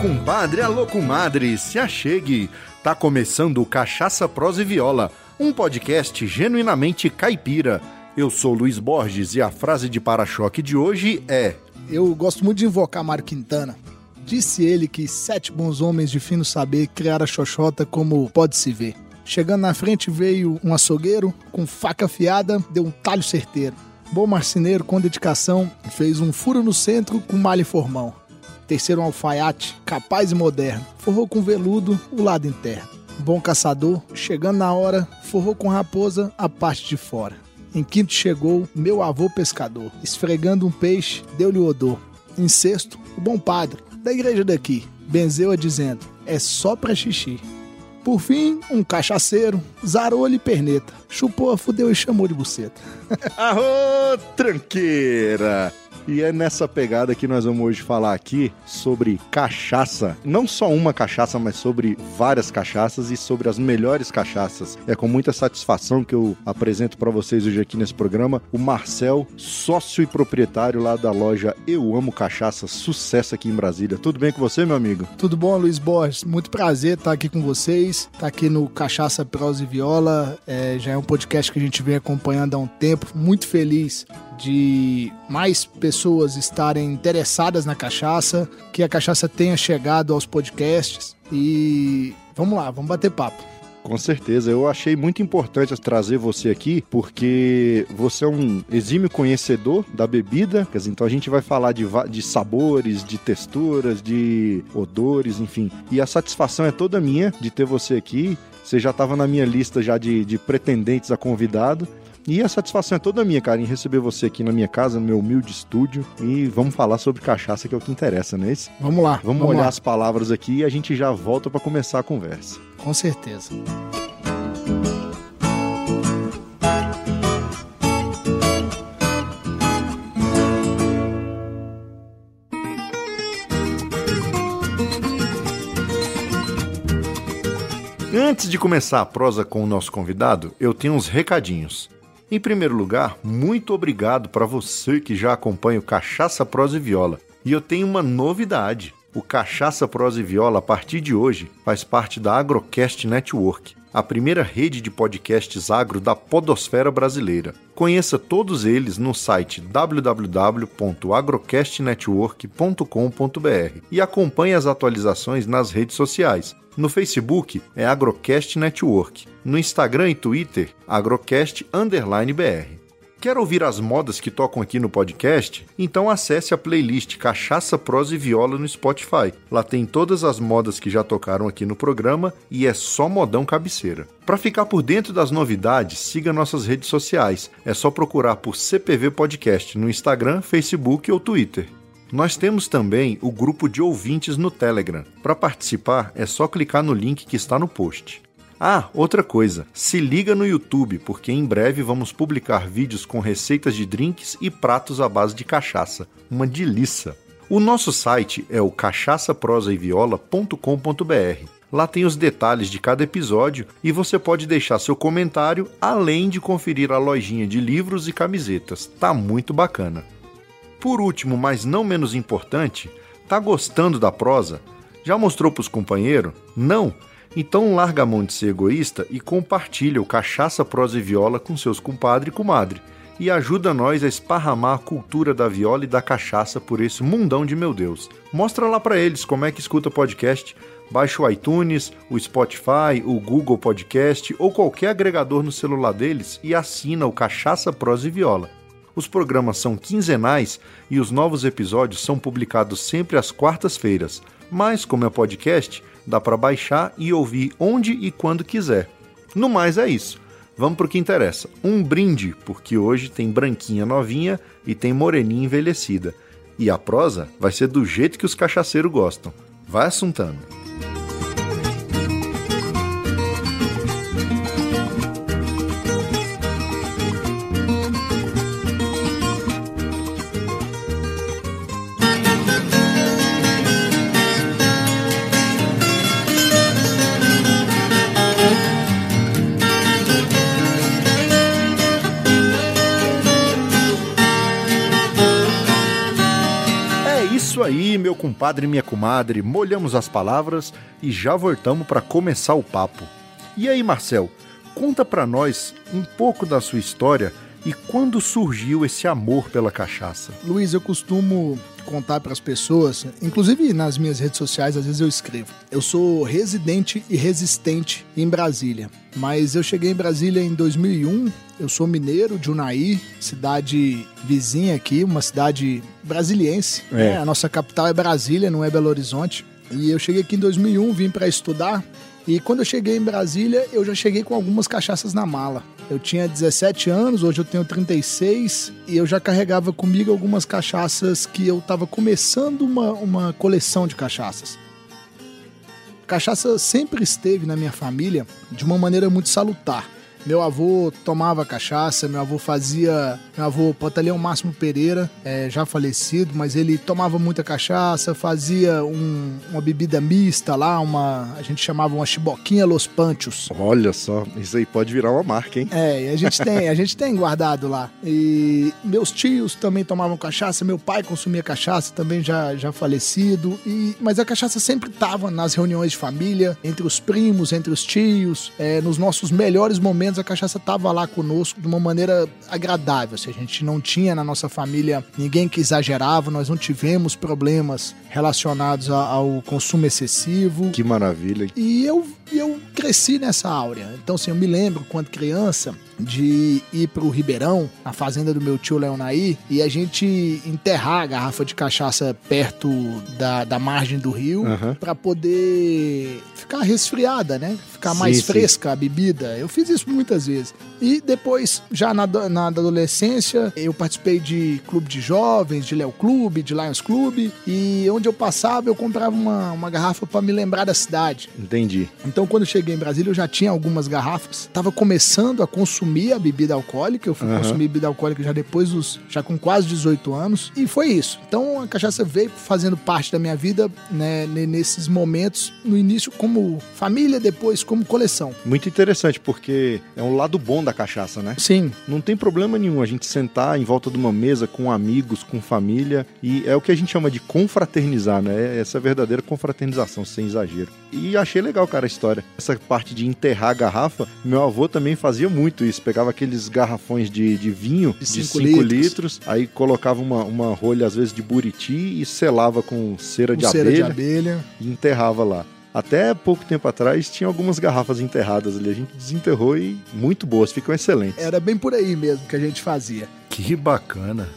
compadre, alô comadre, se achegue. Tá começando Cachaça, Prosa e Viola, um podcast genuinamente caipira. Eu sou Luiz Borges e a frase de para-choque de hoje é: Eu gosto muito de invocar Mário Quintana. Disse ele que sete bons homens de fino saber criaram a xoxota como pode se ver. Chegando na frente veio um açougueiro com faca afiada, deu um talho certeiro. Bom marceneiro com dedicação fez um furo no centro com malha e formão. Terceiro um alfaiate, capaz e moderno, forrou com veludo o lado interno. Bom caçador, chegando na hora, forrou com raposa a parte de fora. Em quinto chegou meu avô pescador, esfregando um peixe, deu-lhe o odor. Em sexto, o bom padre, da igreja daqui, benzeu-a dizendo: é só pra xixi. Por fim, um cachaceiro, zarou-lhe perneta, chupou, fudeu e chamou de buceta. Arô, tranqueira! E é nessa pegada que nós vamos hoje falar aqui sobre cachaça. Não só uma cachaça, mas sobre várias cachaças e sobre as melhores cachaças. É com muita satisfação que eu apresento para vocês hoje aqui nesse programa o Marcel, sócio e proprietário lá da loja Eu Amo Cachaça, sucesso aqui em Brasília. Tudo bem com você, meu amigo? Tudo bom, Luiz Borges? Muito prazer estar aqui com vocês. Estar aqui no Cachaça, Prosa e Viola. É, já é um podcast que a gente vem acompanhando há um tempo. Muito feliz de mais pessoas estarem interessadas na cachaça, que a cachaça tenha chegado aos podcasts e vamos lá, vamos bater papo. Com certeza, eu achei muito importante trazer você aqui, porque você é um exímio conhecedor da bebida, então a gente vai falar de, de sabores, de texturas, de odores, enfim. E a satisfação é toda minha de ter você aqui. Você já estava na minha lista já de, de pretendentes a convidado. E a satisfação é toda minha, cara, em receber você aqui na minha casa, no meu humilde estúdio. E vamos falar sobre cachaça, que é o que interessa, não é isso? Vamos lá. Vamos, vamos olhar lá. as palavras aqui e a gente já volta para começar a conversa. Com certeza. Antes de começar a prosa com o nosso convidado, eu tenho uns recadinhos. Em primeiro lugar, muito obrigado para você que já acompanha o Cachaça, Prosa e Viola. E eu tenho uma novidade. O Cachaça, Prosa e Viola, a partir de hoje, faz parte da Agrocast Network, a primeira rede de podcasts agro da podosfera brasileira. Conheça todos eles no site www.agrocastnetwork.com.br e acompanhe as atualizações nas redes sociais. No Facebook é Agrocast Network, no Instagram e Twitter, Agrocast BR. Quer ouvir as modas que tocam aqui no podcast? Então acesse a playlist Cachaça, Prosa e Viola no Spotify. Lá tem todas as modas que já tocaram aqui no programa e é só modão cabeceira. Para ficar por dentro das novidades, siga nossas redes sociais. É só procurar por CPV Podcast no Instagram, Facebook ou Twitter. Nós temos também o grupo de ouvintes no Telegram. Para participar, é só clicar no link que está no post. Ah, outra coisa, se liga no YouTube, porque em breve vamos publicar vídeos com receitas de drinks e pratos à base de cachaça. Uma delícia! O nosso site é o cachaçaprosaeviola.com.br. Lá tem os detalhes de cada episódio e você pode deixar seu comentário, além de conferir a lojinha de livros e camisetas. Tá muito bacana. Por último, mas não menos importante, tá gostando da prosa? Já mostrou pros companheiros? Não? Então larga a mão de ser egoísta e compartilha o Cachaça, Prosa e Viola com seus compadre e comadre. E ajuda nós a esparramar a cultura da viola e da cachaça por esse mundão de meu Deus. Mostra lá para eles como é que escuta podcast. Baixa o iTunes, o Spotify, o Google Podcast ou qualquer agregador no celular deles e assina o Cachaça, Prosa e Viola. Os programas são quinzenais e os novos episódios são publicados sempre às quartas-feiras. Mas, como é podcast, dá para baixar e ouvir onde e quando quiser. No mais é isso. Vamos pro que interessa. Um brinde, porque hoje tem branquinha novinha e tem moreninha envelhecida. E a prosa vai ser do jeito que os cachaceiros gostam. Vai assuntando. Aí, meu compadre e minha comadre, molhamos as palavras e já voltamos para começar o papo. E aí, Marcel, conta para nós um pouco da sua história e quando surgiu esse amor pela cachaça? Luiz, eu costumo contar para as pessoas, inclusive nas minhas redes sociais, às vezes eu escrevo. Eu sou residente e resistente em Brasília, mas eu cheguei em Brasília em 2001. Eu sou mineiro de Unai, cidade vizinha aqui, uma cidade brasiliense. É. Né? A nossa capital é Brasília, não é Belo Horizonte. E eu cheguei aqui em 2001, vim para estudar. E quando eu cheguei em Brasília, eu já cheguei com algumas cachaças na mala. Eu tinha 17 anos, hoje eu tenho 36, e eu já carregava comigo algumas cachaças que eu estava começando uma, uma coleção de cachaças. Cachaça sempre esteve na minha família de uma maneira muito salutar. Meu avô tomava cachaça, meu avô fazia. Meu avô, Pantaleão Máximo Pereira, é, já falecido, mas ele tomava muita cachaça, fazia um, uma bebida mista lá, uma. A gente chamava uma chiboquinha Los Panchos. Olha só, isso aí pode virar uma marca, hein? É, a gente tem, a gente tem guardado lá. E meus tios também tomavam cachaça, meu pai consumia cachaça, também já, já falecido. E, mas a cachaça sempre estava nas reuniões de família, entre os primos, entre os tios, é, nos nossos melhores momentos menos a cachaça estava lá conosco de uma maneira agradável. Se a gente não tinha na nossa família ninguém que exagerava, nós não tivemos problemas relacionados ao consumo excessivo. Que maravilha. E eu, eu cresci nessa áurea. Então, assim, eu me lembro quando criança de ir pro Ribeirão, na fazenda do meu tio Leonaí, e a gente enterrar a garrafa de cachaça perto da, da margem do rio uhum. para poder ficar resfriada, né? Ficar sim, mais sim. fresca a bebida. Eu fiz isso muitas vezes. E depois, já na, na adolescência, eu participei de clube de jovens, de Léo Clube, de Lions Clube, e onde eu passava, eu comprava uma, uma garrafa para me lembrar da cidade. Entendi. Então, quando eu cheguei em Brasília, eu já tinha algumas garrafas. Tava começando a consumir consumir a bebida alcoólica. Eu fui uhum. consumir bebida alcoólica já depois dos. já com quase 18 anos. E foi isso. Então a cachaça veio fazendo parte da minha vida, né, nesses momentos, no início como família, depois como coleção. Muito interessante, porque é um lado bom da cachaça, né? Sim. Não tem problema nenhum a gente sentar em volta de uma mesa com amigos, com família. E é o que a gente chama de confraternizar, né? Essa é verdadeira confraternização, sem exagero. E achei legal, cara, a história. Essa parte de enterrar a garrafa, meu avô também fazia muito isso pegava aqueles garrafões de, de vinho de 5 litros. litros. aí colocava uma, uma rolha, às vezes, de buriti e selava com cera, com de, cera abelha, de abelha e enterrava lá. Até pouco tempo atrás tinha algumas garrafas enterradas ali. A gente desenterrou e muito boas, ficam excelentes. Era bem por aí mesmo que a gente fazia. Que bacana.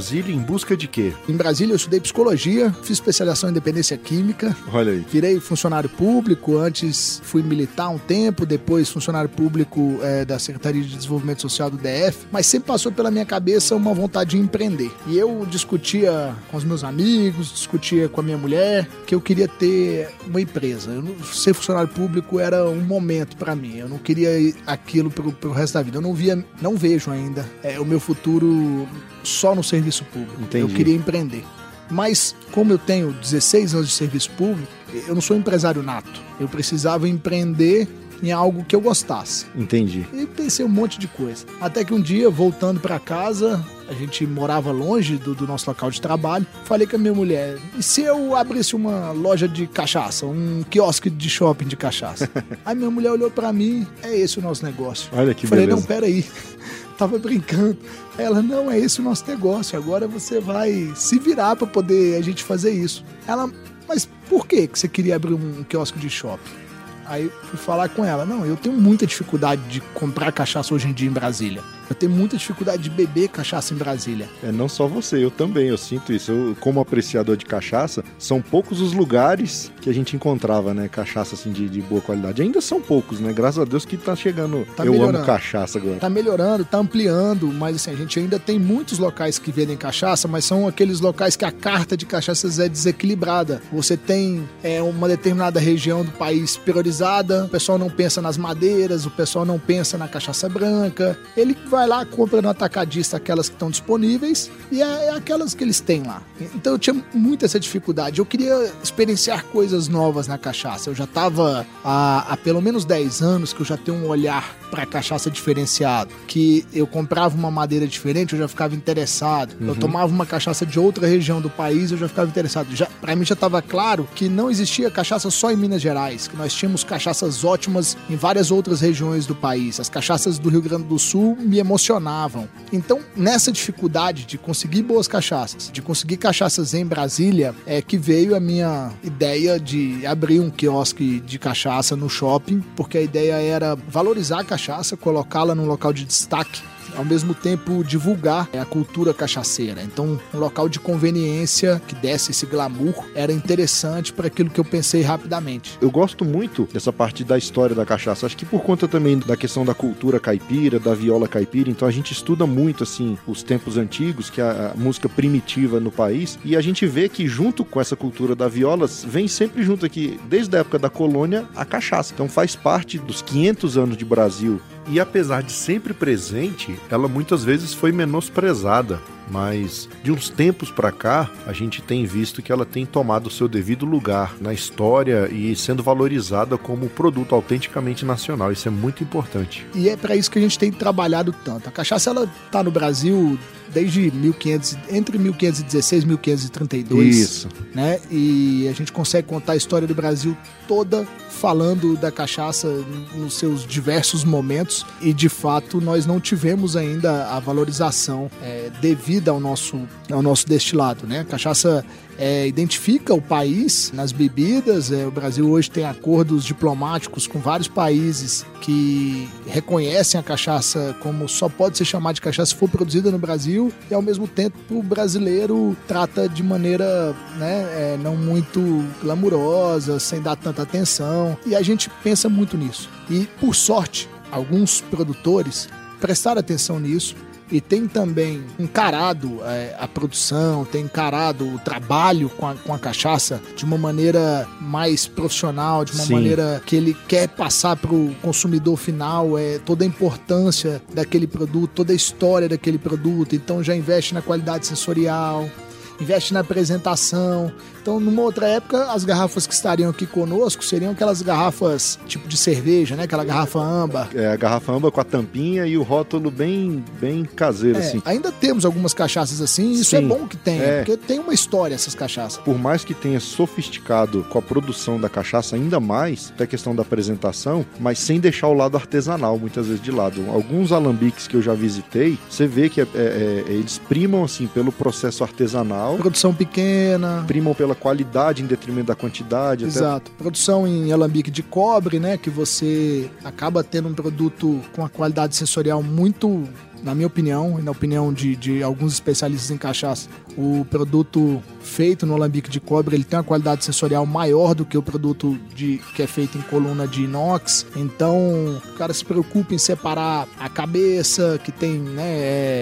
Brasília em busca de quê? Em Brasília eu estudei psicologia, fiz especialização em dependência química. Olha aí. Virei funcionário público, antes fui militar um tempo, depois funcionário público é, da Secretaria de Desenvolvimento Social do DF, mas sempre passou pela minha cabeça uma vontade de empreender. E eu discutia com os meus amigos, discutia com a minha mulher que eu queria ter uma empresa. Eu, ser funcionário público era um momento para mim. Eu não queria aquilo pro, pro resto da vida. Eu não via, não vejo ainda é, o meu futuro só no serviço público. Entendi. Eu queria empreender. Mas, como eu tenho 16 anos de serviço público, eu não sou empresário nato. Eu precisava empreender em algo que eu gostasse. Entendi. E pensei um monte de coisa. Até que um dia, voltando para casa, a gente morava longe do, do, nosso local de trabalho. Falei com a minha mulher: e se eu abrisse uma loja de cachaça, um quiosque de shopping de cachaça? Aí minha mulher olhou para mim: é esse o nosso negócio. Olha que Falei: beleza. não, peraí tava brincando. Ela, não, é esse o nosso negócio, agora você vai se virar para poder a gente fazer isso. Ela, mas por que que você queria abrir um quiosque de shopping? Aí fui falar com ela, não, eu tenho muita dificuldade de comprar cachaça hoje em dia em Brasília. Eu tenho muita dificuldade de beber cachaça em Brasília. É, não só você, eu também, eu sinto isso. Eu, como apreciador de cachaça, são poucos os lugares que a gente encontrava, né? Cachaça assim de, de boa qualidade. Ainda são poucos, né? Graças a Deus que tá chegando. Tá eu melhorando. amo cachaça agora. Tá melhorando, tá ampliando, mas assim, a gente ainda tem muitos locais que vendem cachaça, mas são aqueles locais que a carta de cachaças é desequilibrada. Você tem é, uma determinada região do país priorizada, o pessoal não pensa nas madeiras, o pessoal não pensa na cachaça branca. Ele vai lá, compra no atacadista aquelas que estão disponíveis e é, é aquelas que eles têm lá. Então eu tinha muito essa dificuldade. Eu queria experienciar coisas novas na cachaça. Eu já estava há, há pelo menos 10 anos que eu já tenho um olhar para cachaça diferenciado. Que eu comprava uma madeira diferente, eu já ficava interessado. Eu tomava uma cachaça de outra região do país, eu já ficava interessado. Já, para mim já estava claro que não existia cachaça só em Minas Gerais, que nós tínhamos cachaças ótimas em várias outras regiões do país. As cachaças do Rio Grande do Sul me emocionavam. Então, nessa dificuldade de conseguir boas cachaças, de conseguir cachaças em Brasília, é que veio a minha ideia de abrir um quiosque de cachaça no shopping, porque a ideia era valorizar a cachaça, colocá-la num local de destaque ao mesmo tempo divulgar a cultura cachaceira. Então, um local de conveniência que desse esse glamour era interessante para aquilo que eu pensei rapidamente. Eu gosto muito dessa parte da história da cachaça. Acho que por conta também da questão da cultura caipira, da viola caipira, então a gente estuda muito assim os tempos antigos, que é a, a música primitiva no país, e a gente vê que junto com essa cultura da viola vem sempre junto aqui, desde a época da colônia, a cachaça. Então faz parte dos 500 anos de Brasil. E apesar de sempre presente, ela muitas vezes foi menosprezada. Mas de uns tempos para cá, a gente tem visto que ela tem tomado o seu devido lugar na história e sendo valorizada como produto autenticamente nacional. Isso é muito importante. E é para isso que a gente tem trabalhado tanto. A cachaça ela tá no Brasil desde 1500, entre 1516 e 1532. Isso. Né? E a gente consegue contar a história do Brasil toda falando da cachaça nos seus diversos momentos e de fato nós não tivemos ainda a valorização é, devida ao nosso, ao nosso destilado, né? A cachaça é, identifica o país nas bebidas. É, o Brasil hoje tem acordos diplomáticos com vários países que reconhecem a cachaça como só pode ser chamada de cachaça se for produzida no Brasil e ao mesmo tempo o brasileiro trata de maneira né, é, não muito glamurosa, sem dar tanta atenção e a gente pensa muito nisso. E por sorte, alguns produtores prestaram atenção nisso e tem também encarado é, a produção, tem encarado o trabalho com a, com a cachaça de uma maneira mais profissional, de uma Sim. maneira que ele quer passar para o consumidor final é, toda a importância daquele produto, toda a história daquele produto. Então já investe na qualidade sensorial, investe na apresentação. Então, numa outra época, as garrafas que estariam aqui conosco seriam aquelas garrafas tipo de cerveja, né? Aquela garrafa âmbar. É a garrafa âmbar com a tampinha e o rótulo bem, bem caseiro, É, assim. ainda temos algumas cachaças assim, e isso é bom que tenha, É. porque tem uma história essas cachaças. Por mais que tenha sofisticado com a produção da cachaça ainda mais, até questão da apresentação, mas sem deixar o lado artesanal muitas vezes de lado. Alguns alambiques que eu já visitei, você vê que é- é- é- eles primam assim pelo processo artesanal, Produção pequena. primam pela qualidade em detrimento da quantidade. até- Exato. Produção em alambique de cobre, né? Que você acaba tendo um produto com a qualidade sensorial muito, na minha opinião, e na opinião de, de alguns especialistas em cachaça, o produto feito no alambique de cobre ele tem uma qualidade sensorial maior do que o produto de, que é feito em coluna de inox. Então, o cara se preocupa em separar a cabeça, que tem né,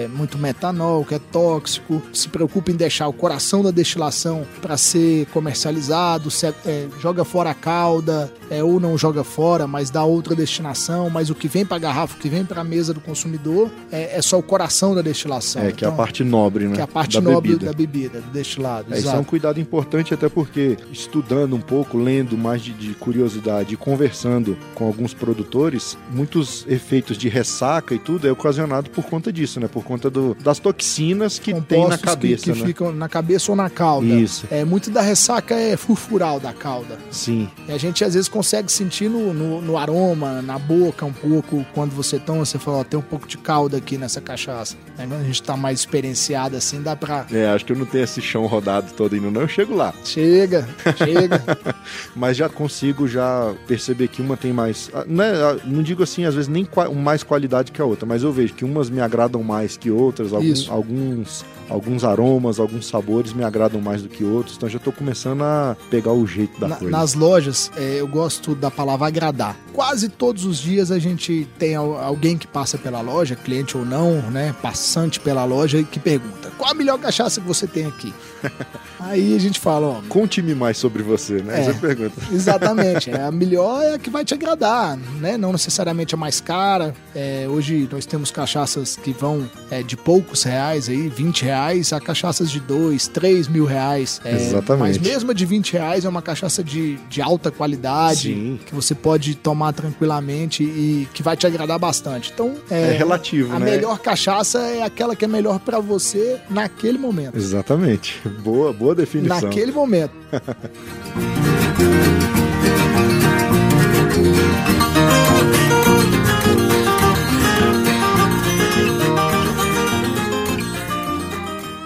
é, muito metanol, que é tóxico, se preocupa em deixar o coração da destilação para ser comercializado, se- é, joga fora a cauda, é, ou não joga fora, mas dá outra destinação, mas o que vem para a garrafa, o que vem para a mesa do consumidor é, é só o coração da destilação. É, que é a Então, parte nobre, né? que é a parte da nobre bebida. da bebida, do destilado. É, isso é um cuidado importante, até porque estudando um pouco, lendo mais de, de curiosidade e conversando com alguns produtores, muitos efeitos de ressaca e tudo é ocasionado por conta disso, né? Por conta do- das toxinas que tem na Compostos cabeça, que, que né? ficam na cabeça ou na cauda. Isso. É, muito da ressaca é furfural da cauda. Sim. E a gente às vezes consegue sentir no, no, no aroma, na boca um pouco, quando você toma, você fala, ó, tem um pouco de calda aqui nessa cachaça. Né? Quando a gente tá mais experienciado assim, dá pra. É, acho que eu não tenho esse chão rodado todo ainda, não. Eu chego lá. Chega, chega. Mas já consigo já perceber que uma tem mais. Ah, não, é, ah, não digo assim, às vezes, nem mais qualidade que a outra, mas eu vejo que umas me agradam mais que outras, alguns alguns aromas, alguns sabores me agradam mais do que outros, então já estou começando a pegar o jeito da Na, coisa. Nas lojas, é, eu gosto da palavra agradar. Quase todos os dias a gente tem alguém que passa pela loja, cliente ou não, né, passante pela loja, que pergunta: qual a melhor cachaça que você tem aqui? Aí a gente fala, ó. Conte-me mais sobre você, né? É, Essa pergunta. Exatamente. É, a melhor é a que vai te agradar, né? Não necessariamente a mais cara. É, hoje nós temos cachaças que vão é, de poucos reais aí, 20 reais, a cachaças de 2, 3 mil reais. É, Exatamente. Mas mesmo a de 20 reais é uma cachaça de, de alta qualidade, Sim. que você pode tomar tranquilamente e que vai te agradar bastante. Então, é, é relativo, a né? A melhor cachaça é aquela que é melhor para você naquele momento. Exatamente. Boa, boa definição. Naquele momento.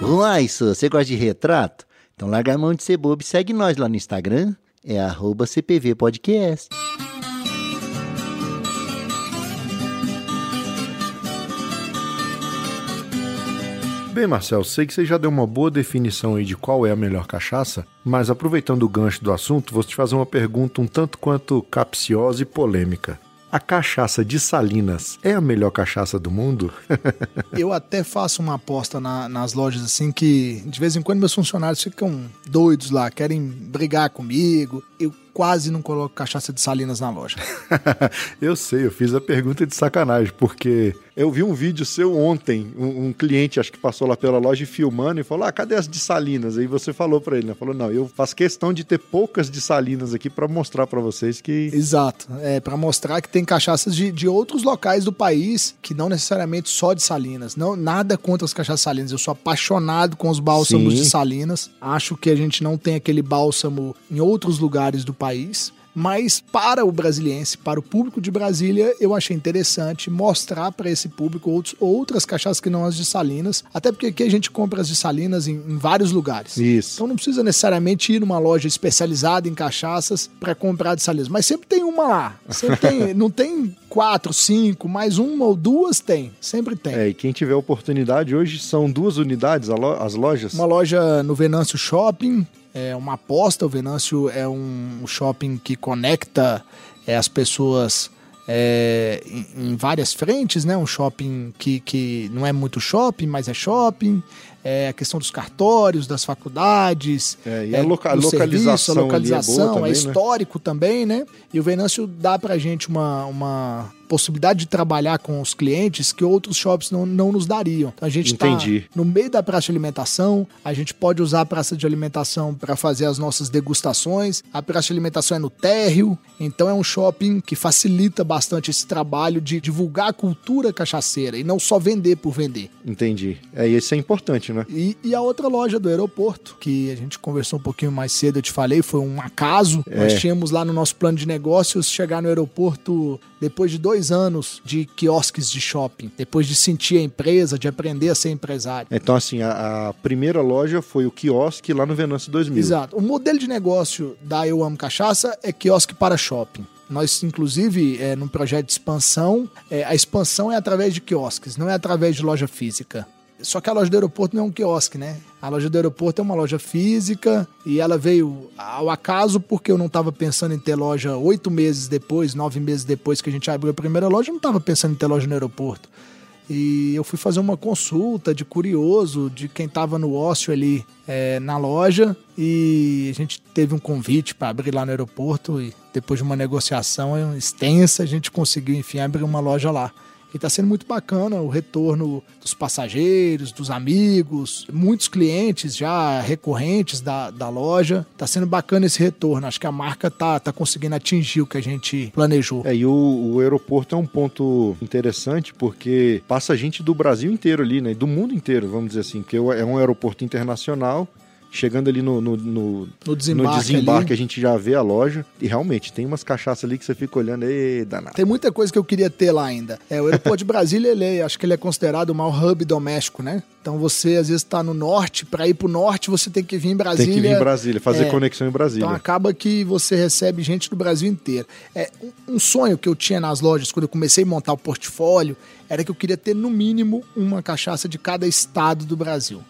Uai, isso, você gosta de retrato? Então larga a mão de ser bobo e segue nós lá no Instagram, é arroba CPV Podcast. Bem, Marcel, sei que você já deu uma boa definição aí de qual é a melhor cachaça, mas aproveitando o gancho do assunto, vou te fazer uma pergunta um tanto quanto capciosa e polêmica. A cachaça de Salinas é a melhor cachaça do mundo? eu até faço uma aposta na, nas lojas assim que de vez em quando meus funcionários ficam doidos lá, querem brigar comigo. Eu quase não coloco cachaça de Salinas na loja. eu sei, eu fiz a pergunta de sacanagem, porque eu vi um vídeo seu ontem, um, um, cliente acho que passou lá pela loja filmando e falou: "Ah, cadê as de Salinas?" Aí você falou para ele, né? Falou: "Não, eu faço questão de ter poucas de Salinas aqui para mostrar para vocês que Exato, é para mostrar que tem cachaças de, de outros locais do país que não necessariamente só de Salinas. Não, nada contra as cachaças salinas. Eu sou apaixonado com os bálsamos Sim. de Salinas. Acho que a gente não tem aquele bálsamo em outros lugares do país. Mas para o brasiliense, para o público de Brasília, eu achei interessante mostrar para esse público outros, outras cachaças que não as de Salinas, até porque aqui a gente compra as de Salinas em, em vários lugares. Isso. Então não precisa necessariamente ir numa loja especializada em cachaças para comprar de Salinas, mas sempre tem uma lá. Sempre tem, não tem quatro, cinco, mais uma ou duas tem, sempre tem. É, e quem tiver oportunidade hoje são duas unidades as lojas. Uma loja no Venâncio Shopping é uma aposta. O Venâncio é um shopping que conecta é, as pessoas é, em, em, várias frentes, né? Um shopping que, que não é muito shopping, mas é shopping. É a questão dos cartórios, das faculdades, é, e a, loca localização, serviço, a localização, é, também, é, histórico né? também, né? E o Venâncio dá pra gente uma, uma possibilidade de trabalhar com os clientes que outros shops não, não nos dariam. Então, a gente está no meio da praça de alimentação, a gente pode usar a praça de alimentação para fazer as nossas degustações. A praça de alimentação é no térreo, então é um shopping que facilita bastante esse trabalho de divulgar a cultura cachaceira e não só vender por vender. Entendi. É, isso é importante, né? E, e a outra loja do aeroporto, que a gente conversou um pouquinho mais cedo, eu te falei, foi um acaso. É. Nós tínhamos lá no nosso plano de negócios chegar no aeroporto depois de dois anos de quiosques de shopping, depois de sentir a empresa, de aprender a ser empresário. Então, assim, a, a primeira loja foi o quiosque lá no Venâncio 2000. Exato. O modelo de negócio da Eu Amo Cachaça é quiosque para shopping. Nós, inclusive, é, num projeto de expansão, é, a expansão é através de quiosques, não é através de loja física. Só que a loja do aeroporto não é um quiosque, né? A loja do aeroporto é uma loja física e ela veio ao acaso porque eu não estava pensando em ter loja oito meses depois, nove meses depois que a gente abriu a primeira loja, eu não estava pensando em ter loja no aeroporto. E eu fui fazer uma consulta de curioso de quem estava no ócio ali é, na loja e a gente teve um convite para abrir lá no aeroporto e depois de uma negociação extensa a gente conseguiu enfim abrir uma loja lá. E está sendo muito bacana o retorno dos passageiros, dos amigos, muitos clientes já recorrentes da, da loja. Está sendo bacana esse retorno. Acho que a marca tá, tá conseguindo atingir o que a gente planejou. É, e o, o aeroporto é um ponto interessante porque passa gente do Brasil inteiro ali, né? Do mundo inteiro, vamos dizer assim, porque é um aeroporto internacional chegando ali no, no, no, No desembarque, no desembarque a gente já vê a loja. E realmente, tem umas cachaças ali que você fica olhando, e danado. Tem muita coisa que eu queria ter lá ainda. É, o aeroporto de Brasília, ele é- acho que ele é considerado o maior hub doméstico, né? Então você às vezes está no norte, para ir pro norte você tem que vir em Brasília. Tem que vir em Brasília, fazer É. conexão em Brasília. Então acaba que você recebe gente do Brasil inteiro. É, um- um sonho que eu tinha nas lojas quando eu comecei a montar o portfólio era que eu queria ter no mínimo uma cachaça de cada estado do Brasil.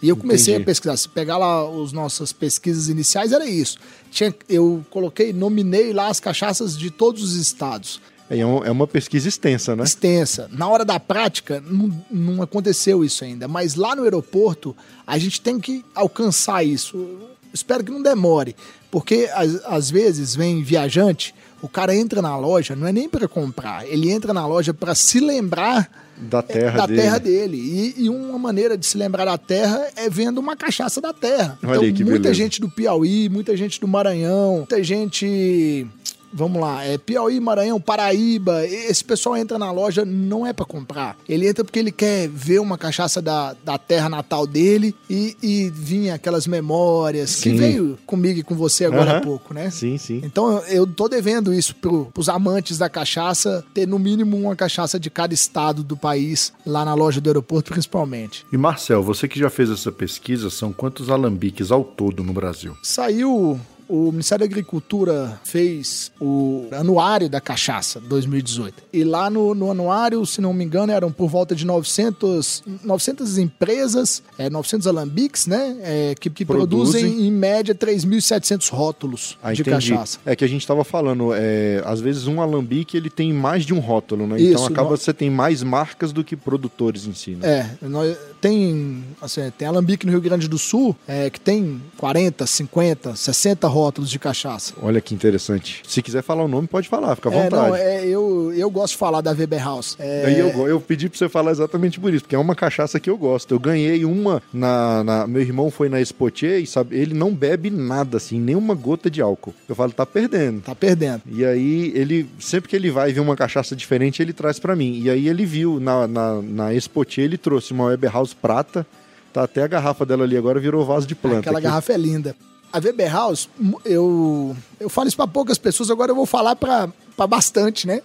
E eu comecei Entendi. a pesquisar. Se pegar lá as nossas pesquisas iniciais, era isso. Tinha, eu coloquei, nominei lá as cachaças de todos os estados. É, um- é uma pesquisa extensa, né? Extensa. Na hora da prática, não, não aconteceu isso ainda. Mas lá no aeroporto, a gente tem que alcançar isso. Espero que não demore. Porque às vezes vem viajante, o cara entra na loja, não é nem para comprar, ele entra na loja para se lembrar Da é, terra da dele. terra dele. E, e uma maneira de se lembrar da terra é vendo uma cachaça da terra. Olha então, aí muita beleza. gente do Piauí, muita gente do Maranhão, muita gente. Vamos lá, é Piauí, Maranhão, Paraíba. Esse pessoal entra na loja não é pra comprar. Ele entra porque ele quer ver uma cachaça da, da terra natal dele e, e vir aquelas memórias Sim. que veio comigo e com você agora há Aham. pouco, né? Sim, sim. Então eu- eu tô devendo isso pro, pros amantes da cachaça, ter no mínimo uma cachaça de cada estado do país, lá na loja do aeroporto principalmente. E Marcel, você que já fez essa pesquisa, são quantos alambiques ao todo no Brasil? Saiu. O Ministério da Agricultura fez o anuário da cachaça 2018. E lá no, no anuário, se não me engano, eram por volta de 900, 900 empresas, é, 900 alambiques, né? é, que, que Produzem. produzem, em média 3.700 rótulos Ah, de entendi. cachaça. É que a gente tava falando, é, às vezes um alambique ele tem mais de um rótulo, né? Isso, então acaba você tem mais marcas do que produtores em si, né? É, nós, tem, assim, tem alambique no Rio Grande do Sul é, que tem 40, 50, 60 rótulos de cachaça. Olha que interessante. Se quiser falar o nome, pode falar, fica à É, vontade. não, é, eu, eu gosto de falar da Weber House. É, eu, eu pedi pra você falar exatamente por isso, porque é uma cachaça que eu gosto. Eu ganhei uma na. na- meu irmão foi na Espotier e sabe, ele não bebe nada, assim, nenhuma gota de álcool. Eu falo, tá perdendo. Tá perdendo. E aí, ele, sempre que ele vai ver uma cachaça diferente, ele traz pra mim. E aí ele viu na, na, na Espotier, ele trouxe uma Weber House prata. Tá até a garrafa dela ali agora virou vaso de planta. Aquela garrafa é linda. A Weber House, eu, eu falo isso pra poucas pessoas, agora eu vou falar pra bastante, né?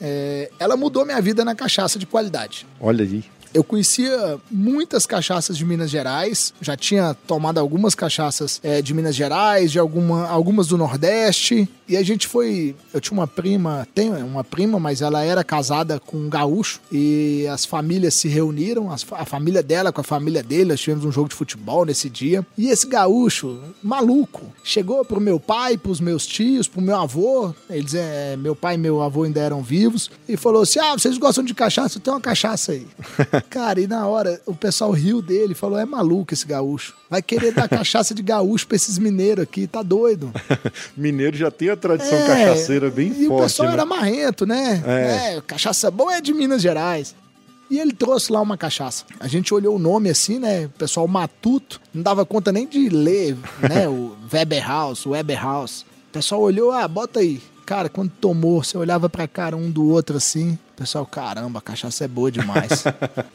É, ela mudou minha vida na cachaça de qualidade. Olha aí. Eu conhecia muitas cachaças de Minas Gerais, já tinha tomado algumas cachaças eh, de Minas Gerais, de alguma, algumas do Nordeste, e a gente foi. Eu tinha uma prima, tenho uma prima, mas ela era casada com um gaúcho, e as famílias se reuniram, as a família dela com a família dele, nós tivemos um jogo de futebol nesse dia, e esse gaúcho, maluco, chegou pro meu pai, pros meus tios, pro meu avô, eles, eh, meu pai e meu avô ainda eram vivos, e falou assim: Ah, vocês gostam de cachaça? Tem uma cachaça aí. Cara, e na hora o pessoal riu dele, falou: é maluco esse gaúcho. Vai querer dar cachaça de gaúcho pra esses mineiros aqui, tá doido. Mineiro já tem a tradição É, cachaceira bem e forte. o pessoal né? era marrento, né? É. É, cachaça boa é de Minas Gerais. E ele trouxe lá uma cachaça. A gente olhou o nome assim, né? O pessoal matuto, não dava conta nem de ler, né? O Weber House, o Weber House. O pessoal olhou, ah, bota aí. Cara, quando tomou, você olhava pra cara um do outro assim. Pessoal, caramba, a cachaça é boa demais.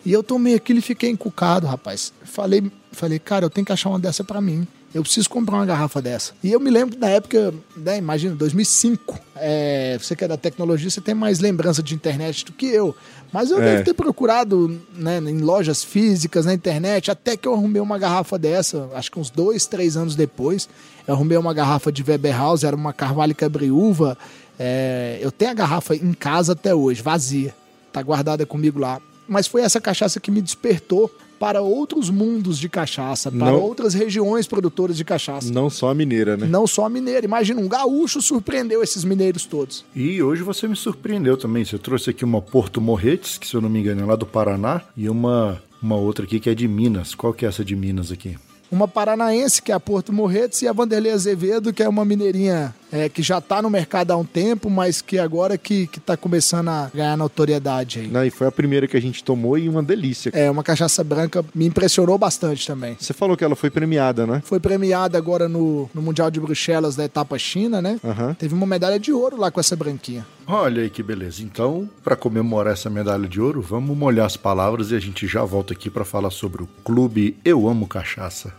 e eu tomei aquilo e fiquei encucado, rapaz. Falei, falei, cara, eu tenho que achar uma dessa pra mim. Eu preciso comprar uma garrafa dessa. E eu me lembro na época, né, imagina, 2005. É, você que é da tecnologia, você tem mais lembrança de internet do que eu. Mas eu É. devo ter procurado né, em lojas físicas, na internet, até que eu arrumei uma garrafa dessa, acho que uns dois, três anos depois. Eu arrumei uma garrafa de Weber House, era uma Carvalho Cabriúva. É, eu tenho a garrafa em casa até hoje, vazia. Tá guardada comigo lá. Mas foi essa cachaça que me despertou para outros mundos de cachaça, para Não- outras regiões produtoras de cachaça. Não só a mineira, né? Não só a mineira. Imagina, um gaúcho surpreendeu esses mineiros todos. E hoje você me surpreendeu também. Você trouxe aqui uma Porto Morretes, que se eu não me engano é lá do Paraná, e uma, uma outra aqui que é de Minas. Qual que é essa de Minas aqui? Uma paranaense, que é a Porto Morretes, e a Vanderlei Azevedo, que é uma mineirinha é, que já está no mercado há um tempo, mas que agora que, que tá começando a ganhar notoriedade aí. Né, E foi a primeira que a gente tomou e uma delícia. É, uma cachaça branca me impressionou bastante também. Você falou que ela foi premiada, né? Foi premiada agora no, no Mundial de Bruxelas da etapa China, né? Aham. Teve uma medalha de ouro lá com essa branquinha. Olha aí que beleza. Então, para comemorar essa medalha de ouro, vamos molhar as palavras e a gente já volta aqui para falar sobre o clube Eu Amo Cachaça.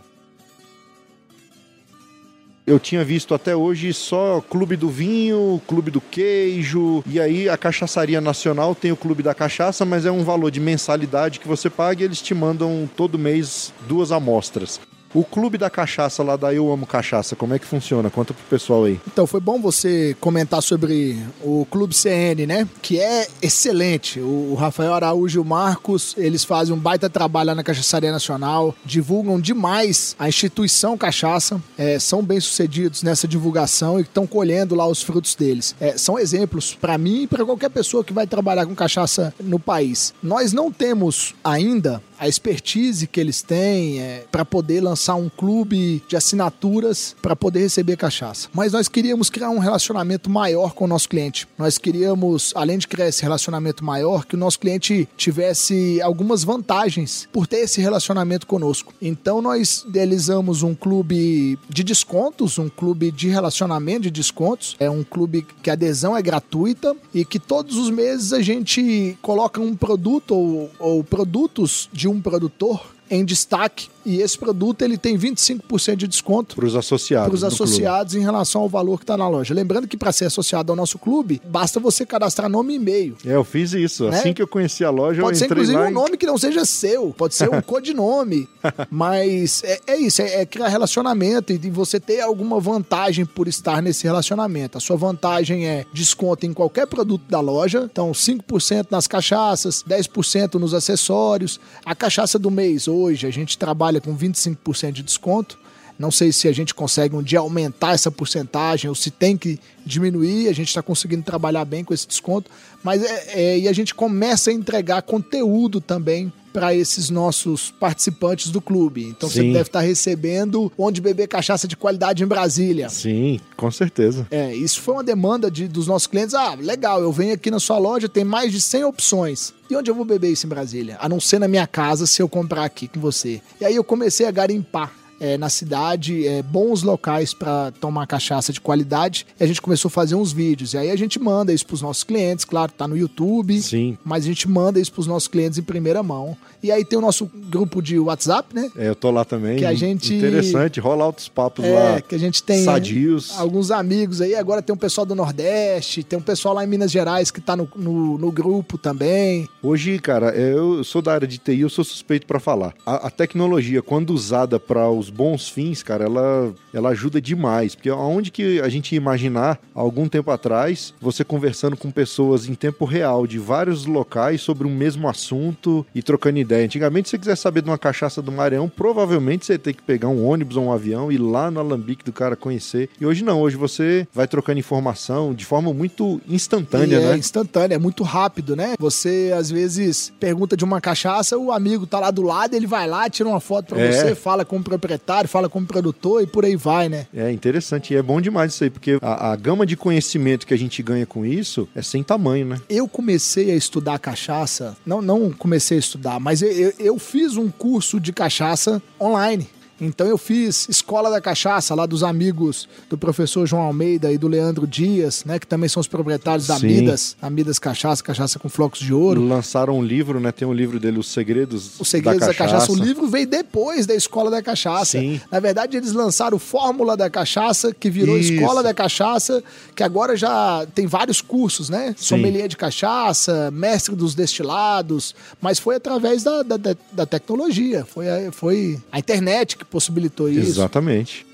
Eu tinha visto até hoje só Clube do Vinho, Clube do Queijo, e aí a Cachaçaria Nacional tem o Clube da Cachaça, mas é um valor de mensalidade que você paga e eles te mandam todo mês duas amostras. O clube da cachaça lá da Eu Amo Cachaça, como é que funciona? Conta pro pessoal aí. Então, foi bom você comentar sobre o Clube CN, né? Que é excelente. O Rafael Araújo e o Marcos, eles fazem um baita trabalho lá na Cachaçaria Nacional, divulgam demais a instituição cachaça, é, são bem-sucedidos nessa divulgação e estão colhendo lá os frutos deles. É, são exemplos para mim e para qualquer pessoa que vai trabalhar com cachaça no país. Nós não temos ainda a expertise que eles têm é, para poder lançar um clube de assinaturas para poder receber cachaça. Mas nós queríamos criar um relacionamento maior com o nosso cliente. Nós queríamos, além de criar esse relacionamento maior, que o nosso cliente tivesse algumas vantagens por ter esse relacionamento conosco. Então nós idealizamos um clube de descontos, um clube de relacionamento de descontos. É um clube que a adesão é gratuita e que todos os meses a gente coloca um produto ou, ou produtos de um produtor em destaque e esse produto ele tem 25% de desconto para os associados. Para os associados em relação ao valor que está na loja. Lembrando que para ser associado ao nosso clube, basta você cadastrar nome e e-mail. É, eu fiz isso. Né? Assim que eu conheci a loja, pode eu ser, entrei inclusive, lá um nome que não seja seu, pode ser um codinome. Mas é, é isso, é, é, criar relacionamento e você ter alguma vantagem por estar nesse relacionamento. A sua vantagem é desconto em qualquer produto da loja, então 5% nas cachaças, 10% nos acessórios. A cachaça do mês hoje, a gente trabalha com 25% de desconto. Não sei se a gente consegue um dia aumentar essa porcentagem ou se tem que diminuir. A gente está conseguindo trabalhar bem com esse desconto, mas é, é, e a gente começa a entregar conteúdo também para esses nossos participantes do clube. Então Sim. você deve estar tá recebendo onde beber cachaça de qualidade em Brasília. Sim, com certeza. É, isso foi uma demanda de, dos nossos clientes. Ah, legal, eu venho aqui na sua loja, tem mais de 100 opções. E onde eu vou beber isso em Brasília? A não ser na minha casa se eu comprar aqui com você. E aí eu comecei a garimpar é, na cidade, é, bons locais para tomar cachaça de qualidade. E a gente começou a fazer uns vídeos. E aí a gente manda isso para os nossos clientes, claro, tá no YouTube. Sim. Mas a gente manda isso para os nossos clientes em primeira mão. E aí tem o nosso grupo de WhatsApp, né? É, eu tô lá também. Que a gente interessante, rola altos papos é, lá. que a gente tem sadios. alguns amigos aí. Agora tem um pessoal do Nordeste, tem um pessoal lá em Minas Gerais que tá no, no, no grupo também. Hoje, cara, eu sou da área de TI, eu sou suspeito para falar. A, a tecnologia, quando usada para os bons fins, cara, ela, ela ajuda demais. Porque aonde que a gente ia imaginar, algum tempo atrás, você conversando com pessoas em tempo real de vários locais sobre um mesmo assunto e trocando ideia. Antigamente, se você quiser saber de uma cachaça do Maranhão, provavelmente você tem que pegar um ônibus ou um avião e ir lá no alambique do cara conhecer. E hoje não, hoje você vai trocando informação de forma muito instantânea, e né? É instantânea, é muito rápido, né? Você às vezes pergunta de uma cachaça, o amigo tá lá do lado, ele vai lá, tira uma foto para é. você, fala com o proprietário, fala com o produtor e por aí vai, né? É interessante e é bom demais isso aí, porque a, a gama de conhecimento que a gente ganha com isso é sem tamanho, né? Eu comecei a estudar cachaça, não, não comecei a estudar, mas eu, eu, eu fiz um curso de cachaça online. Então eu fiz Escola da Cachaça, lá dos amigos do professor João Almeida e do Leandro Dias, né? Que também são os proprietários da Sim. Amidas, Amidas Cachaça, Cachaça com Flocos de Ouro. Lançaram um livro, né? Tem um livro dele, Os Segredos, Os Segredos da, da cachaça. cachaça. O livro veio depois da Escola da Cachaça. Sim. Na verdade, eles lançaram Fórmula da Cachaça, que virou Isso. Escola da Cachaça, que agora já tem vários cursos, né? Sim. Sommelier de cachaça, mestre dos destilados, mas foi através da, da, da tecnologia, foi a, foi a internet que possibilitou isso. Exatamente.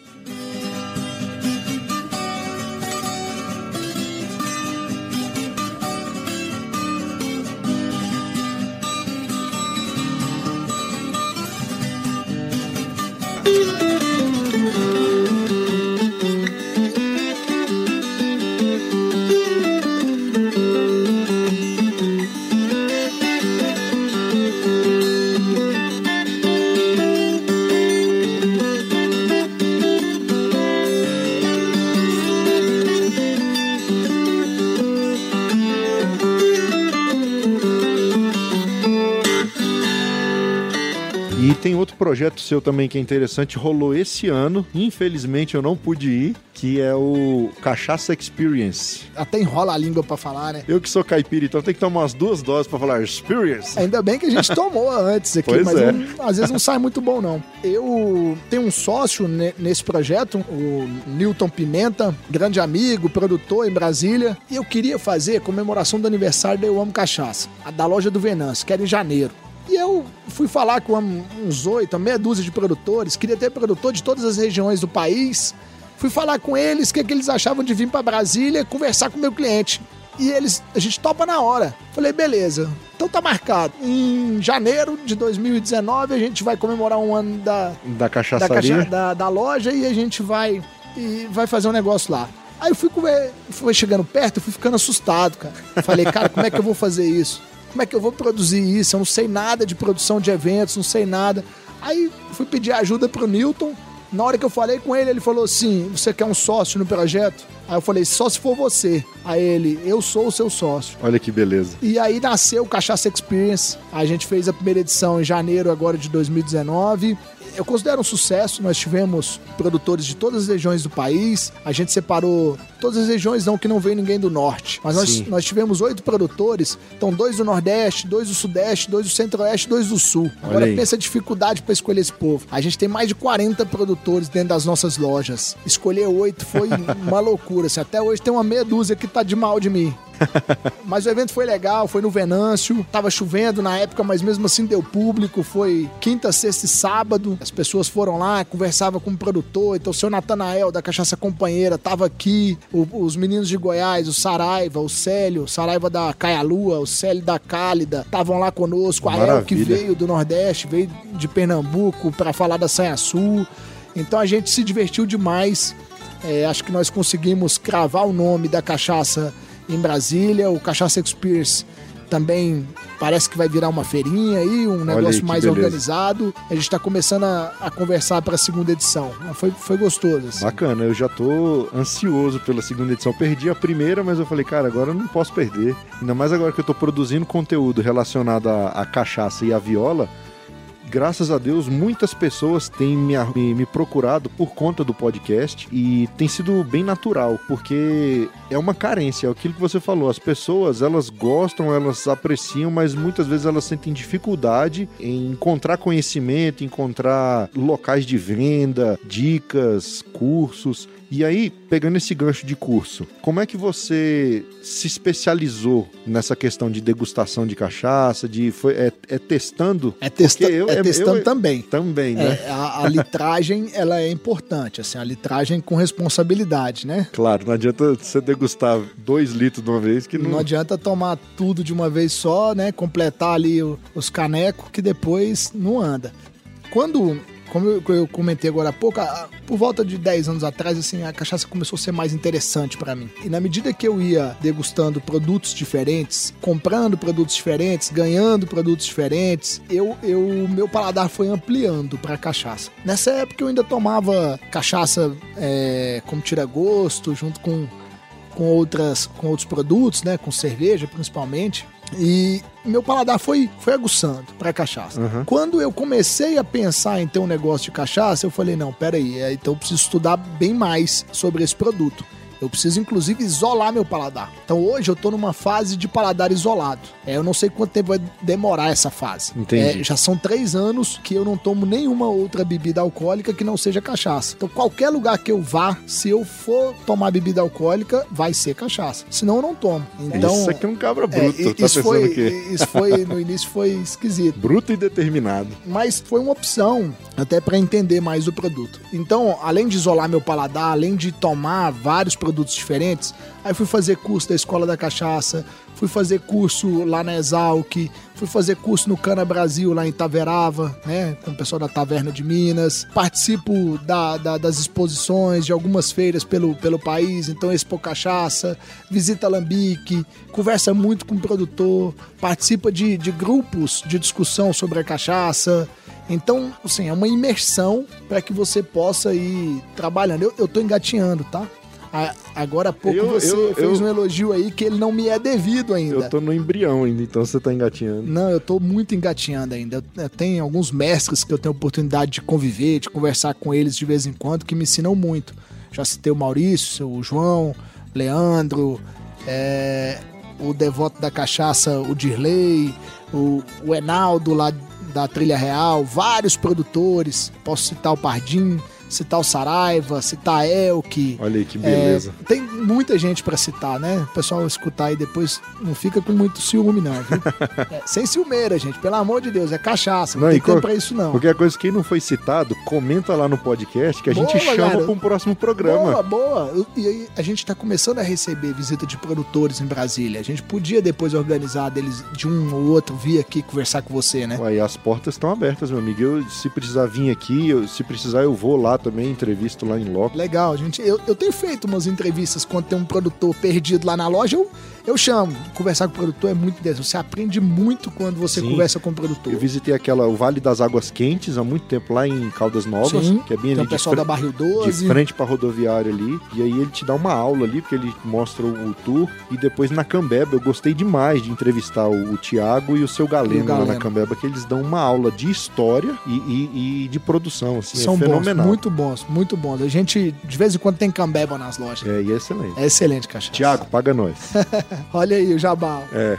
Projeto seu também que é interessante, rolou esse ano. Infelizmente eu não pude ir, que é o Cachaça Experience. Até enrola a língua pra falar, né? Eu que sou caipira, então tem que tomar umas duas doses pra falar Experience. Ainda bem que a gente tomou antes aqui, Pois mas é. não- às vezes não sai muito bom, não. Eu tenho um sócio ne- nesse projeto, o Newton Pimenta, grande amigo, produtor em Brasília, e eu queria fazer comemoração do aniversário da Eu Amo Cachaça, a da loja do Venâncio, que era em janeiro. E eu fui falar com uns oito, meia dúzia de produtores, queria ter produtor de todas as regiões do país. Fui falar com eles o que, que eles achavam de vir para Brasília conversar com o meu cliente. E eles, a gente topa na hora. Falei, beleza. Então tá marcado. Em janeiro de 2019 a gente vai comemorar um ano da, Da da, cachaçaria. caixa- da, da loja e a gente vai e vai fazer um negócio lá. Aí eu fui, fui chegando perto, eu fui ficando assustado, cara. Falei, cara, como é que eu vou fazer isso? Como é que eu vou produzir isso? Eu não sei nada de produção de eventos, não sei nada. Aí fui pedir ajuda pro Newton. Na hora que eu falei com ele, ele falou assim: Você quer um sócio no projeto? Aí eu falei: Só se for você. Aí ele: Eu sou o seu sócio. Olha que beleza. E aí nasceu o Cachaça Experience. A gente fez a primeira edição em janeiro agora de 2019. Eu considero um sucesso. Nós tivemos produtores de todas as regiões do país. A gente separou todas as regiões, não que não veio ninguém do norte. Mas nós, Sim. nós tivemos oito produtores. Então, dois do Nordeste, dois do Sudeste, dois do Centro-Oeste, dois do Sul. Agora pensa a dificuldade para escolher esse povo. A gente tem mais de 40 produtores dentro das nossas lojas. Escolher oito foi uma loucura. assim. Até hoje tem uma meia dúzia que tá de mal de mim. Mas o evento foi legal, foi no Venâncio, tava chovendo na época, mas mesmo assim deu público, foi quinta, sexta e sábado. As pessoas foram lá, conversava com o produtor, então o seu Natanael da Cachaça Companheira tava aqui, o- os meninos de Goiás, o Saraiva, o Célio, o Saraiva da Caialua, o Célio da Cálida, estavam lá conosco, a El que veio do Nordeste, veio de Pernambuco para falar da Sanha Sul. Então a gente se divertiu demais. É, acho que nós conseguimos cravar o nome da cachaça em Brasília. O Cachaça Experience também parece que vai virar uma feirinha aí, um aí, negócio que mais beleza. organizado. A gente está começando a, a conversar para a segunda edição. Foi, foi gostoso. assim. Bacana, eu já tô ansioso pela segunda edição. Perdi a primeira, mas eu falei, cara, agora eu não posso perder. Ainda mais agora que eu tô produzindo conteúdo relacionado à, à cachaça e à viola. Graças a Deus, muitas pessoas têm me, me- me procurado por conta do podcast e tem sido bem natural, porque é uma carência, é aquilo que você falou. As pessoas, elas gostam, elas apreciam, mas muitas vezes elas sentem dificuldade em encontrar conhecimento, encontrar locais de venda, dicas, cursos. E aí, pegando esse gancho de curso, como é que você se especializou nessa questão de degustação de cachaça, de foi é, é testando É, testa eu- é é- testando eu- também. também, né? É, a, a litragem ela é importante, assim, a litragem com responsabilidade, né? Claro, não adianta você degustar dois litros de uma vez que Não não. adianta tomar tudo de uma vez só, né? Completar ali o- os canecos que depois não anda. Quando, como eu, eu comentei agora há pouco, a- por volta de 10 anos atrás, assim, a cachaça começou a ser mais interessante pra mim. E na medida que eu ia degustando produtos diferentes, comprando produtos diferentes, ganhando produtos diferentes, eu, eu meu paladar foi ampliando pra cachaça. Nessa época eu ainda tomava cachaça é, como tira-gosto, junto com com outras com outros produtos, né, com cerveja principalmente. E meu paladar foi foi aguçando para cachaça. Uhum. Quando eu comecei a pensar em ter um negócio de cachaça, eu falei não, pera aí, é, então eu preciso estudar bem mais sobre esse produto. Eu preciso, inclusive, isolar meu paladar. Então, hoje eu tô numa fase de paladar isolado. É, eu não sei quanto tempo vai demorar essa fase. Entendi. É, já são três anos que eu não tomo nenhuma outra bebida alcoólica que não seja cachaça. Então, qualquer lugar que eu vá, se eu for tomar bebida alcoólica, vai ser cachaça. Senão, eu não tomo. Então, Isso aqui é um cabra é, bruto, i- tá isso, foi, o quê? isso foi, no início, foi esquisito Bruto e determinado. mas foi uma opção até para entender mais o produto. Então, além de isolar meu paladar, além de tomar vários produtos diferentes, aí fui fazer curso da Escola da Cachaça, fui fazer curso lá na Exalc, fui fazer curso no Cana Brasil lá em Taverava, né, com o pessoal da Taverna de Minas. Participo da- da- das exposições de algumas feiras pelo, pelo país, então Expo Cachaça, visita Alambique, conversa muito com o produtor, participa de, de grupos de discussão sobre a cachaça. Então, assim, é uma imersão para que você possa ir trabalhando. Eu, eu tô engatinhando, tá? A- agora há pouco Eu- você eu- fez eu- um elogio aí que ele não me é devido ainda. Eu tô no embrião ainda, então você tá engatinhando. Não, eu tô muito engatinhando ainda. Eu- tenho alguns mestres que eu tenho oportunidade de conviver, de conversar com eles de vez em quando, que me ensinam muito. Já citei o Maurício, o João, Leandro, é, o devoto da cachaça, o Dirley, o, o Enaldo lá da Trilha Real, vários produtores. Posso citar o Pardim, citar o Saraiva, citar Elke. Olha aí que beleza. É, tem muita gente pra citar, né? O pessoal escutar aí depois não fica com muito ciúme, não? É, sem ciumeira, gente. Pelo amor de Deus, é cachaça. Não, Não, tem e qual- tempo pra isso, não. Qualquer coisa, quem não foi citado, comenta lá no podcast que a gente Boa, chama garoto. para um próximo programa. Boa, boa. E aí a gente tá começando a receber visita de produtores em Brasília. A gente podia depois organizar deles de um ou outro vir aqui conversar com você, né? Ué, e as portas estão abertas, meu amigo. Eu, se precisar vir aqui, eu- se precisar, eu vou lá também, entrevisto lá em loco. Legal, gente. Eu, eu tenho feito umas entrevistas quando tem um produtor perdido lá na loja, eu, eu chamo. Conversar com o produtor é muito desse. Você aprende muito quando você Sim. conversa com o produtor. Eu visitei aquela, o Vale das Águas Quentes há muito tempo lá em Caldas Novas, Sim. que é bem Tem ali o de, pessoal da Barril de 12. frente pra rodoviária ali. E aí ele te dá uma aula ali, porque ele mostra o, tour. E depois na Cambeba, eu gostei demais de entrevistar o, o Tiago e o seu Galeno, lá na Galeno. Cambeba, que eles dão uma aula de história e, e- e de produção, assim, São é bons, fenomenal. muito bons, muito bons. A gente, de vez em quando, tem cambeba nas lojas. É, e é excelente. É excelente, cachaça. Tiago, paga nós. Olha aí o jabal. É.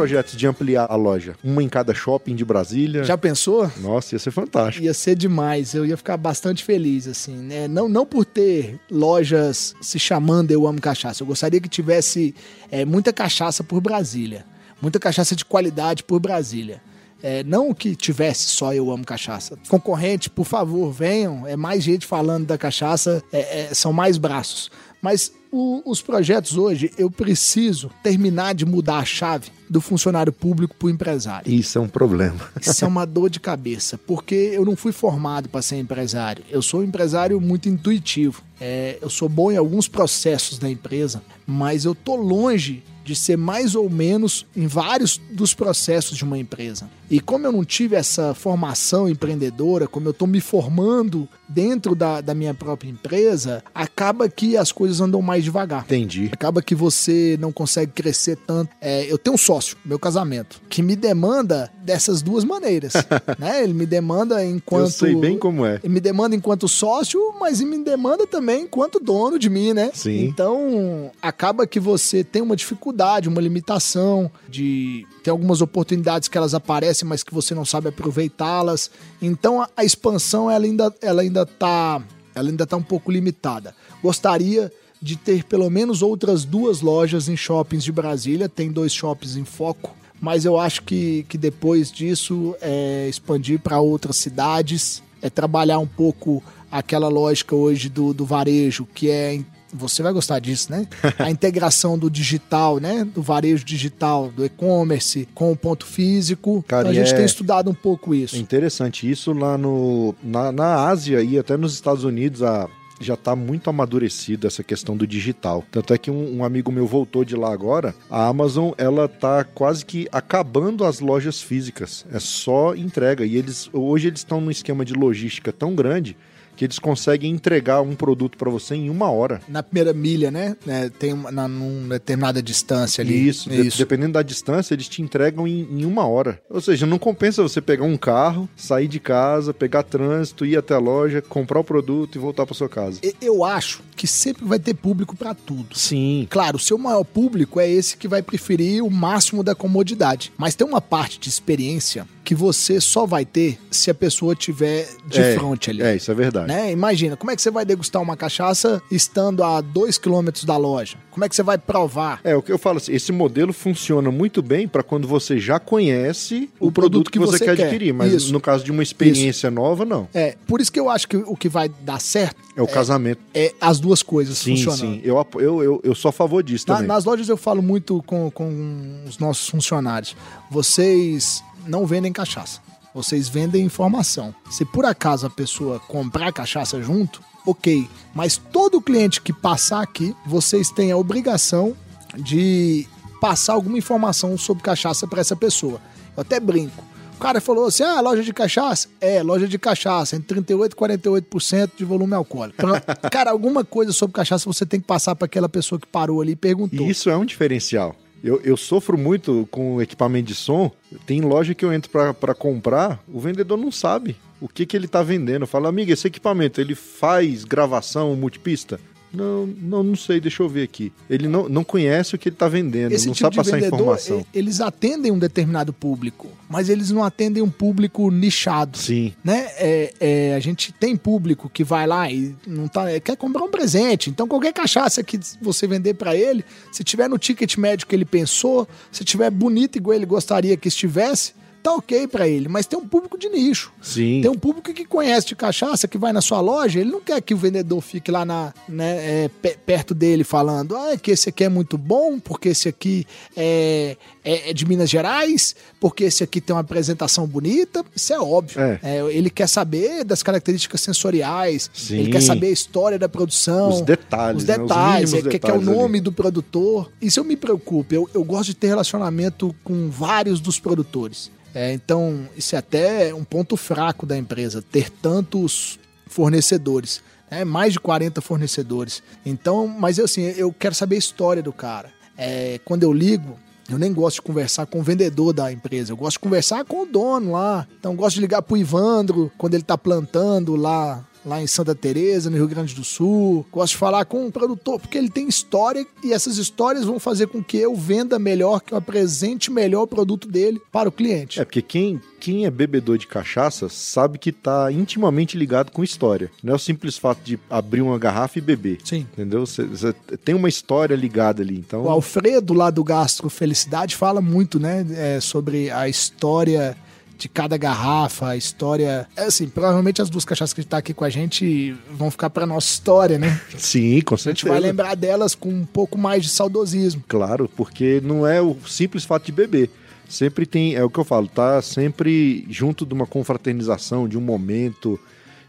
projetos de ampliar a loja? Uma em cada shopping de Brasília? Já pensou? Nossa, ia ser fantástico. Ia ser demais, eu ia ficar bastante feliz, assim, né? Não, não por ter lojas se chamando Eu Amo Cachaça. Eu gostaria que tivesse é, muita cachaça por Brasília. Muita cachaça de qualidade por Brasília. É, não que tivesse só Eu Amo Cachaça. Concorrente, por favor, venham. É mais gente falando da cachaça, é, é, são mais braços. Mas o- os projetos hoje, eu preciso terminar de mudar a chave do funcionário público para o empresário. Isso é um problema. Isso é uma dor de cabeça, porque eu não fui formado para ser empresário. Eu sou um empresário muito intuitivo. É, eu sou bom em alguns processos da empresa, mas eu tô longe de ser mais ou menos em vários dos processos de uma empresa. E como eu não tive essa formação empreendedora, como eu estou me formando dentro da, da minha própria empresa, acaba que as coisas andam mais devagar. Entendi. Acaba que você não consegue crescer tanto. É, eu tenho um sócio, meu casamento, que me demanda dessas duas maneiras. né? Ele me demanda enquanto. Eu sei bem como é. Ele me demanda enquanto sócio, mas ele me demanda também enquanto dono de mim, né? Sim. Então, acaba que você tem uma dificuldade, uma limitação de tem algumas oportunidades que elas aparecem, mas que você não sabe aproveitá-las. Então, a, a expansão ela ainda ela ainda tá ela ainda tá um pouco limitada. Gostaria de ter pelo menos outras duas lojas em shoppings de Brasília, tem dois shoppings em foco, mas eu acho que, que depois disso é expandir para outras cidades, é trabalhar um pouco aquela lógica hoje do, do varejo, que é você vai gostar disso, né? A integração do digital, né? Do varejo digital, do e-commerce com o ponto físico. Cara, então, a gente é- tem estudado um pouco isso. É interessante. Isso lá no, na, na Ásia e até nos Estados Unidos a, já está muito amadurecido essa questão do digital. Tanto é que um, um amigo meu voltou de lá agora. A Amazon ela tá quase que acabando as lojas físicas. É só entrega. E eles hoje eles estão num esquema de logística tão grande que eles conseguem entregar um produto para você em uma hora. Na primeira milha, né? É, tem uma, na, numa determinada distância ali. Isso, de- dependendo da distância, eles te entregam em, em uma hora. Ou seja, não compensa você pegar um carro, sair de casa, pegar trânsito, ir até a loja, comprar o produto e voltar para sua casa. Eu acho que sempre vai ter público para tudo. Sim. Claro, o seu maior público é esse que vai preferir o máximo da comodidade. Mas tem uma parte de experiência que você só vai ter se a pessoa tiver de é, frente ali. É, isso é verdade. Né? Imagina, como é que você vai degustar uma cachaça estando a dois quilômetros da loja? Como é que você vai provar? É, o que eu falo assim, esse modelo funciona muito bem para quando você já conhece o, o produto, produto, que, você, você quer, quer, adquirir, mas isso. no caso de uma experiência isso. nova, não. É, por isso que eu acho que o que vai dar certo é o é, casamento. É as duas coisas sim, funcionando. Sim, eu, eu, eu, eu sou a favor disso Na, também. Nas lojas eu falo muito com, com os nossos funcionários. Vocês não vendem cachaça. Vocês vendem informação. Se por acaso a pessoa comprar cachaça junto, ok. Mas todo cliente que passar aqui, vocês têm a obrigação de passar alguma informação sobre cachaça para essa pessoa. Eu até brinco. O cara falou assim: ah, loja de cachaça? É, loja de cachaça, entre 38% e 48% de volume alcoólico. Então, cara, alguma coisa sobre cachaça você tem que passar para aquela pessoa que parou ali e perguntou. Isso é um diferencial. Eu, eu sofro muito com equipamento de som. Tem loja que eu entro para comprar, o vendedor não sabe o que, que ele está vendendo. Fala, amiga, esse equipamento ele faz gravação multipista? Não, não, não sei, deixa eu ver aqui. Ele não, não conhece o que ele está vendendo, Esse não tipo sabe passar vendedor, informação. Eles atendem um determinado público, mas eles não atendem um público nichado. Sim. Né? É, é, a gente tem público que vai lá e não tá, quer comprar um presente. Então, qualquer cachaça que você vender para ele, se tiver no ticket médio que ele pensou, se tiver bonito igual ele gostaria que estivesse, tá ok para ele, mas tem um público de nicho. Sim. Tem um público que conhece de cachaça, que vai na sua loja, ele não quer que o vendedor fique lá na, né, é, perto dele falando, ah, que esse aqui é muito bom, porque esse aqui é, é, é, de Minas Gerais, porque esse aqui tem uma apresentação bonita. Isso é óbvio. É. É, ele quer saber das características sensoriais, Sim. ele quer saber a história da produção. Os detalhes. Os detalhes, né? Os ele quer, quer o nome ali. do produtor. Isso eu me preocupo. Eu, eu gosto de ter relacionamento com vários dos produtores. É, então, isso é até um ponto fraco da empresa, ter tantos fornecedores. É, mais de 40 fornecedores. Então, mas assim, eu quero saber a história do cara. É, quando eu ligo, eu nem gosto de conversar com o vendedor da empresa, eu gosto de conversar com o dono lá. Então, gosto de ligar pro Ivandro quando ele tá plantando lá lá em Santa Teresa, no Rio Grande do Sul. Gosto de falar com um produtor, porque ele tem história e essas histórias vão fazer com que eu venda melhor, que eu apresente melhor o produto dele para o cliente. É, porque quem, quem é bebedor de cachaça sabe que está intimamente ligado com história. Não é o simples fato de abrir uma garrafa e beber. Sim. Entendeu? Você tem uma história ligada ali. Então... O Alfredo, lá do Gastro Felicidade, fala muito, né, é, sobre a história de cada garrafa, a história. É assim, provavelmente as duas cachaças que tá aqui com a gente vão ficar para nossa história, né? Sim, com certeza. A gente vai lembrar delas com um pouco mais de saudosismo. Claro, porque não é o simples fato de beber. Sempre tem, é o que eu falo, tá sempre junto de uma confraternização, de um momento.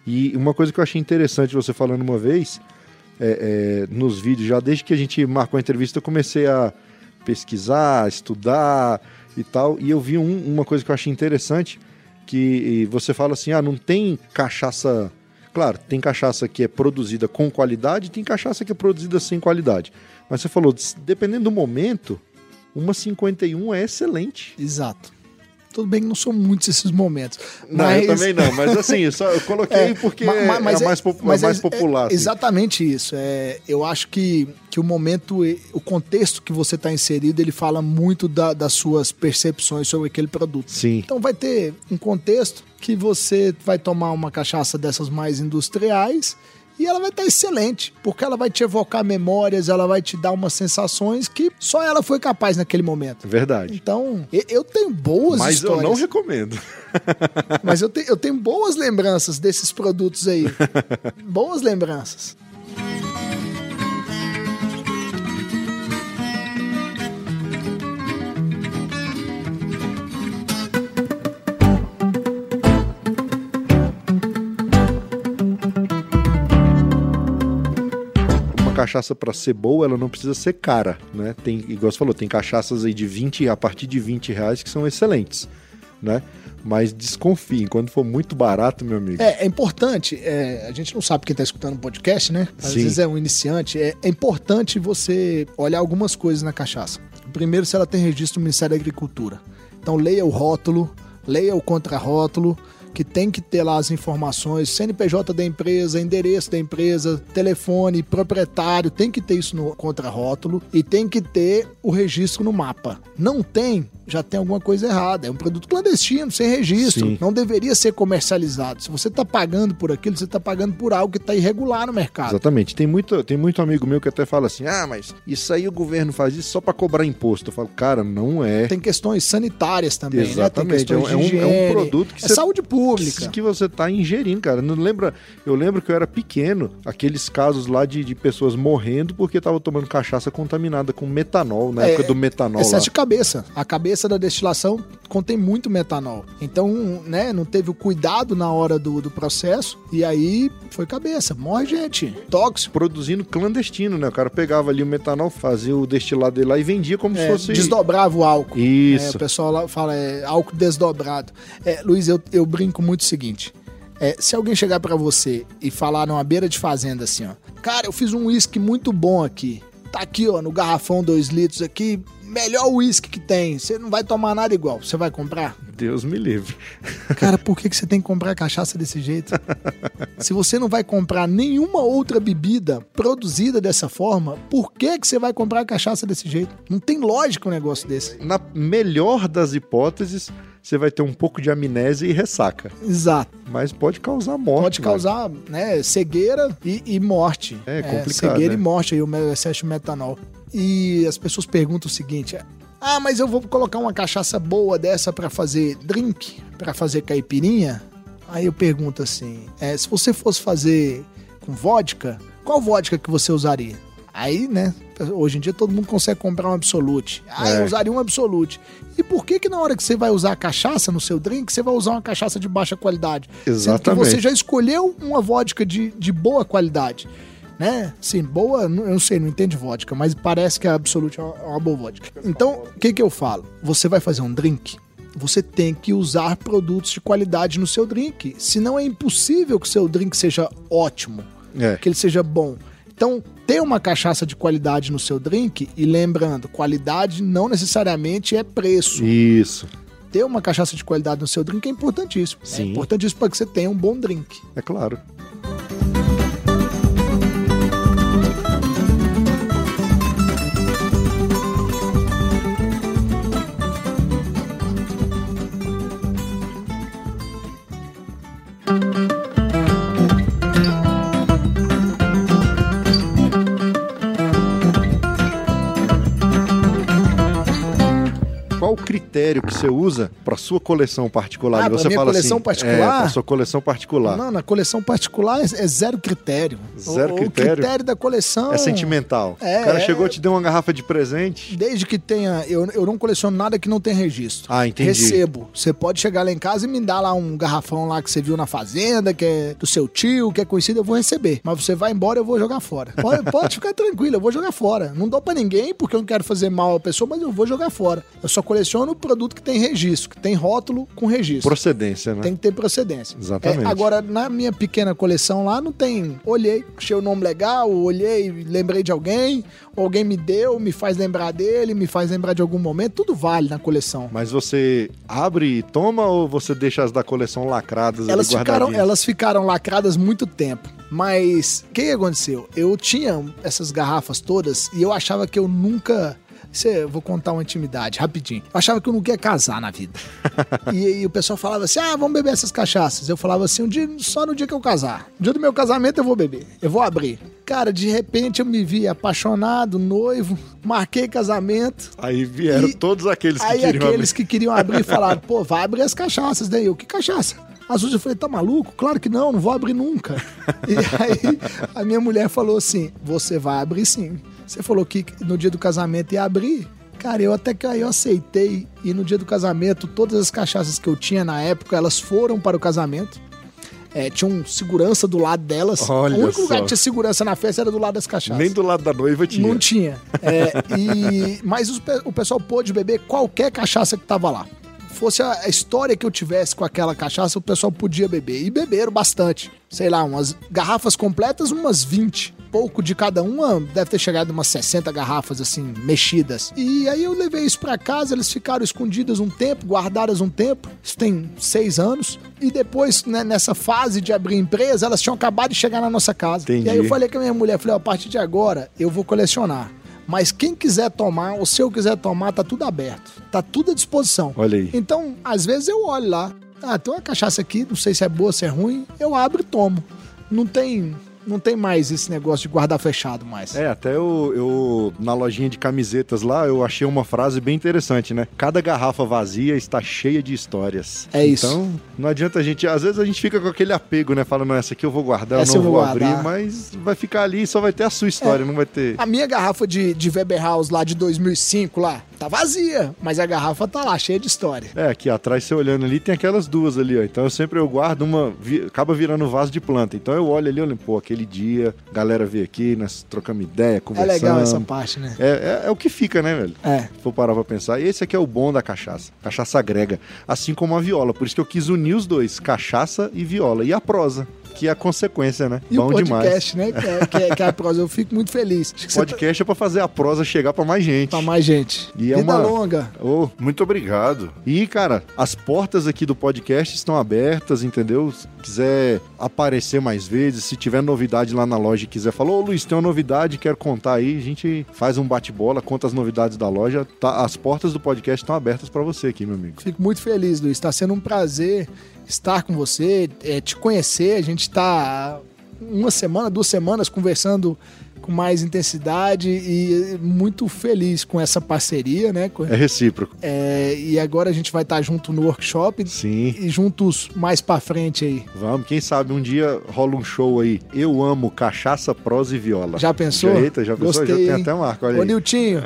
E uma coisa que eu achei interessante você falando uma vez, é, é, nos vídeos, já desde que a gente marcou a entrevista, eu comecei a pesquisar, estudar, e tal. E eu vi um, uma coisa que eu achei interessante, que você fala assim, ah, não tem cachaça... Claro, tem cachaça que é produzida com qualidade tem cachaça que é produzida sem qualidade. Mas você falou, dependendo do momento, uma 51 é excelente. Exato. Tudo bem que não são muitos esses momentos. Não, mas... eu também não, mas assim, eu, só, eu coloquei é, porque é, é, mais, é, mais é, popular. Assim. Exatamente isso. É, eu acho que, que o momento, o contexto que você está inserido, ele fala muito da, das suas percepções sobre aquele produto. Sim. Então vai ter um contexto que você vai tomar uma cachaça dessas mais industriais e ela vai estar excelente, porque ela vai te evocar memórias, ela vai te dar umas sensações que só ela foi capaz naquele momento. Verdade. Então, eu tenho boas Mas histórias. Mas eu não recomendo. Mas eu, te, eu tenho boas lembranças desses produtos aí. boas lembranças. Cachaça para ser boa, ela não precisa ser cara, né? Tem, igual você falou, tem cachaças aí de 20 a partir de 20 reais que são excelentes, né? Mas desconfiem, quando for muito barato, meu amigo. É, é importante, é, a gente não sabe quem está escutando o podcast, né? Às Sim. vezes é um iniciante. É, é importante você olhar algumas coisas na cachaça. Primeiro, se ela tem registro do Ministério da Agricultura. Então, leia o rótulo, leia o contrarótulo, que tem que ter lá as informações, CNPJ da empresa, endereço da empresa, telefone, proprietário, tem que ter isso no contrarótulo e tem que ter o registro no mapa. Não tem, já tem alguma coisa errada. É um produto clandestino, sem registro. Sim. Não deveria ser comercializado. Se você está pagando por aquilo, você está pagando por algo que está irregular no mercado. Exatamente. Tem muito, tem muito amigo meu que até fala assim: ah, mas isso aí o governo faz isso só pra cobrar imposto. Eu falo, cara, não é. Tem questões sanitárias também, Exatamente. né? Tem É um, questões é um- é um produto que é você saúde pública. Que você tá ingerindo, cara. Não lembra? Eu lembro que eu era pequeno, aqueles casos lá de, de pessoas morrendo porque estavam tomando cachaça contaminada com metanol, na É, época do metanol Excesso lá. de cabeça. A cabeça da destilação contém muito metanol. Então, né, não teve o cuidado na hora do, do processo e aí foi cabeça. Morre gente. Tóxico. Produzindo clandestino, né? O cara pegava ali o metanol, fazia o destilado dele lá e vendia como se É, fosse. Desdobrava o álcool. É, Isso. o pessoal lá fala é, álcool desdobrado. É, Luiz, eu, eu brinco muito o seguinte. É, se alguém chegar pra você e falar numa beira de fazenda assim, ó. Cara, eu fiz um uísque muito bom aqui. Tá aqui, ó, no garrafão 2 litros aqui. Melhor uísque que tem. Você não vai tomar nada igual. Você vai comprar? Deus me livre. Cara, por que, que você tem que comprar cachaça desse jeito? Se você não vai comprar nenhuma outra bebida produzida dessa forma, por que, que você vai comprar cachaça desse jeito? Não tem lógica um negócio desse. Na melhor das hipóteses, você vai ter um pouco de amnésia e ressaca. Exato. Mas pode causar morte. Pode causar né, cegueira e, e morte. É complicado, Cegueira né? e morte aí, o excesso de metanol. E as pessoas perguntam o seguinte: ah, mas eu vou colocar uma cachaça boa dessa pra fazer drink, pra fazer caipirinha? Aí eu pergunto assim: é, se você fosse fazer com vodka, qual vodka que você usaria? Aí, né, hoje em dia todo mundo consegue comprar um Absolute. Ah, eu É. usaria um Absolute. E por que que na hora que você vai usar a cachaça no seu drink, você vai usar uma cachaça de baixa qualidade? Exatamente. você já escolheu uma vodka de, de boa qualidade. Né? Sim, boa, eu não sei, não entendo vodka, mas parece que a Absolute é uma, é uma boa vodka. Então, o que que eu falo? Você vai fazer um drink, você tem que usar produtos de qualidade no seu drink. Senão é impossível que o seu drink seja ótimo, É. que ele seja bom. Então, ter uma cachaça de qualidade no seu drink, e lembrando, qualidade não necessariamente é preço Isso. ter uma cachaça de qualidade no seu drink é importantíssimo. Sim. É importantíssimo para que você tenha um bom drink. É claro. Qual o critério que você usa para sua coleção particular? Ah, E você minha fala coleção assim, particular? É, pra sua coleção particular. Não, na coleção particular é, é zero critério. Zero o, critério? O critério da coleção É sentimental. É, o cara é. chegou te deu uma garrafa de presente. Desde que tenha. Eu, eu não coleciono nada que não tem registro. Ah, entendi. Recebo. Você pode chegar lá em casa e me dar lá um garrafão lá que você viu na fazenda, que é do seu tio, que é conhecido, eu vou receber. Mas você vai embora, eu vou jogar fora. Pode, pode ficar tranquilo, eu vou jogar fora. Não dou pra ninguém, porque eu não quero fazer mal à pessoa, mas eu vou jogar fora. Eu só coleciono produto que tem registro, que tem rótulo com registro. Procedência, né? Tem que ter procedência. Exatamente. É, agora, na minha pequena coleção lá, não tem. Olhei, achei o nome legal, olhei, lembrei de alguém, alguém me deu, me faz lembrar dele, me faz lembrar de algum momento, tudo vale na coleção. Mas você abre e toma ou você deixa as da coleção lacradas Elas ficaram, elas ficaram lacradas muito tempo. Mas o que aconteceu? Eu tinha essas garrafas todas e eu achava que eu nunca. Isso é- eu vou contar uma intimidade, rapidinho. Eu achava que eu nunca ia casar na vida. e aí o pessoal falava assim: ah, vamos beber essas cachaças. Eu falava assim: um dia, só no dia que eu casar. No dia do meu casamento eu vou beber. Eu vou abrir. Cara, de repente eu me vi apaixonado, noivo, marquei casamento. Aí vieram E- todos aqueles que Aí queriam aqueles abrir. que queriam abrir falaram, pô, vai abrir as cachaças. Daí eu, que cachaça? As outras eu falei, tá maluco? Claro que não, não vou abrir nunca. e aí a minha mulher falou assim, você vai abrir sim. Você falou que no dia do casamento ia abrir. Cara, eu até que aí eu aceitei. E no dia do casamento, todas as cachaças que eu tinha na época, elas foram para o casamento. É, tinha um segurança do lado delas. Olha o único só. lugar que tinha segurança na festa era do lado das cachaças. Nem do lado da noiva tinha. Não tinha. É, e, mas os o pessoal pôde beber qualquer cachaça que tava lá. Fosse a, história que eu tivesse com aquela cachaça, o pessoal podia beber. E beberam bastante. Sei lá, umas garrafas completas, umas 20. Pouco de cada uma, deve ter chegado umas 60 garrafas, assim, mexidas. E aí eu levei isso pra casa, eles ficaram escondidas um tempo, guardadas um tempo. Isso tem seis anos. E depois, né, nessa fase de abrir empresa, elas tinham acabado de chegar na nossa casa. Entendi. E aí eu falei com a minha mulher, falei, ó, a partir de agora eu vou colecionar. Mas quem quiser tomar, ou se eu quiser tomar, tá tudo aberto. Tá tudo à disposição. Olha aí. Então, às vezes eu olho lá. Ah, tem uma cachaça aqui, não sei se é boa, se é ruim. Eu abro e tomo. Não tem não tem mais esse negócio de guardar fechado mais. É, até eu, eu, na lojinha de camisetas lá, eu achei uma frase bem interessante, né? Cada garrafa vazia está cheia de histórias. É isso. Então, não adianta a gente, às vezes a gente fica com aquele apego, né? Falando, essa aqui eu vou guardar, essa eu não eu vou, vou abrir, mas vai ficar ali, só vai ter a sua história, é. não vai ter... A minha garrafa de, de Weber House lá de 2005 lá, tá vazia, mas a garrafa tá lá, cheia de história. É, aqui atrás, você olhando ali, tem aquelas duas ali, ó. Então eu sempre eu guardo uma, vi, acaba virando vaso de planta. Então eu olho ali, eu lembro, pô, aquele dia, galera veio aqui, nós trocamos ideia, conversamos. É legal essa parte, né? É, é, é, o que fica, né, velho? É. Se for parar pra pensar. E esse aqui é o bom da cachaça. Cachaça agrega. Assim como a viola. Por isso que eu quis unir os dois, cachaça e viola. E a prosa que é a consequência, né? E Bom o podcast, demais. né? Que é, que, é, que é, a prosa. Eu fico muito feliz. podcast tá... é pra fazer a prosa chegar pra mais gente. Pra mais gente. E é Vida uma... longa. Oh, muito obrigado. E, cara, as portas aqui do podcast estão abertas, entendeu? Se quiser aparecer mais vezes, se tiver novidade lá na loja e quiser falar, ô Luiz, tem uma novidade, quero contar aí, a gente faz um bate-bola, conta as novidades da loja. Tá, as portas do podcast estão abertas para você aqui, meu amigo. Fico muito feliz, Luiz. Está sendo um prazer estar com você, é, te conhecer. A gente está uma semana, duas semanas conversando com mais intensidade e muito feliz com essa parceria, né? É recíproco. É, e agora a gente vai estar junto no workshop. Sim. E juntos mais para frente aí. Vamos, quem sabe um dia rola um show aí. Eu amo cachaça, prosa e viola. Já pensou? Eita, já pensou? Gostei, já tem até marca, olha Ô, aí. Niltinho,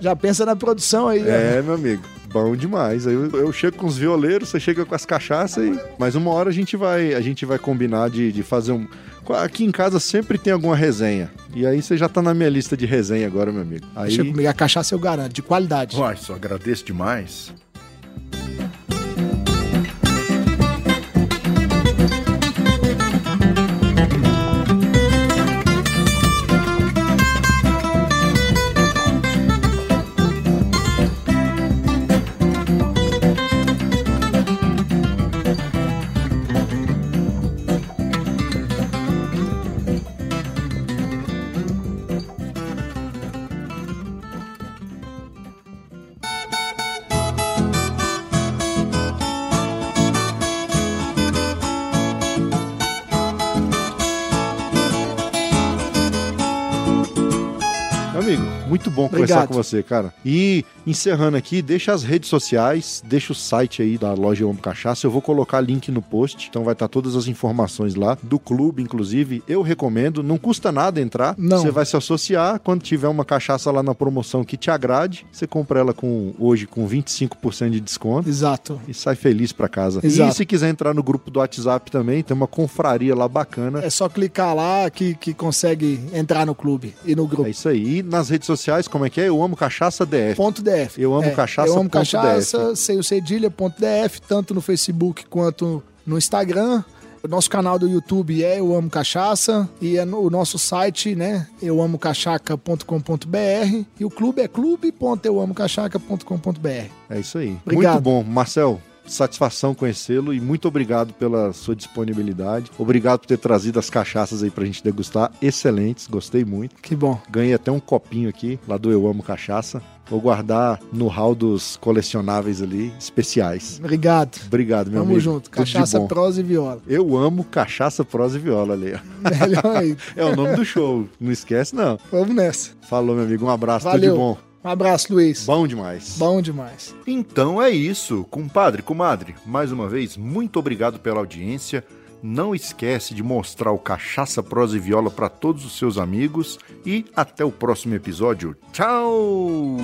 já pensa na produção aí. É, meu amigo bom demais. Aí eu, eu, chego com os violeiros, você chega com as cachaças e. Mas uma hora a gente vai, a gente vai combinar de, de fazer um. Aqui em casa sempre tem alguma resenha. E aí você já tá na minha lista de resenha agora, meu amigo. Aí... Deixa comigo, a cachaça eu garanto, de qualidade. Uai, só agradeço demais. Bom conversar Obrigado. com você, cara. E encerrando aqui, deixa as redes sociais, deixa o site aí da loja Ombo Cachaça. Eu vou colocar link no post, então vai estar todas as informações lá do clube, inclusive. Eu recomendo, não custa nada entrar. Não. Você vai se associar quando tiver uma cachaça lá na promoção que te agrade, você compra ela com hoje com 25% de desconto. Exato. E sai feliz para casa. Exato. E se quiser entrar no grupo do WhatsApp também, tem uma confraria lá bacana. É só clicar lá que, que consegue entrar no clube e no grupo. É isso aí. E nas redes sociais, como é que é? Eu amo cachaça DF. Ponto DF. Eu amo é, cachaça. Eu amo cachaça, sem o cedilha.df, tanto no Facebook quanto no Instagram. O nosso canal do YouTube é Eu Amo Cachaça e é no, o nosso site, né, euamocachaca.com.br e o clube é clube.euamocachaca.com.br. É isso aí. Obrigado. Muito bom. Marcel, satisfação conhecê-lo e muito obrigado pela sua disponibilidade. Obrigado por ter trazido as cachaças aí pra gente degustar. Excelentes, gostei muito. Que bom. Ganhei até um copinho aqui, lá do Eu Amo Cachaça. Vou guardar no hall dos colecionáveis ali, especiais. Obrigado. Obrigado, meu Tamo amigo. junto. Cachaça, prosa e viola. Eu amo cachaça, prosa e viola ali. Melhor aí. é o nome do show. Não esquece, não. Vamos nessa. Falou, meu amigo. Um abraço. Valeu. Tudo de bom. Um abraço, Luiz. Bom demais. Bom demais. Então é isso, compadre, comadre. Mais uma vez, muito obrigado pela audiência. Não esquece de mostrar o Cachaça, Prosa e Viola para todos os seus amigos e até o próximo episódio. Tchau!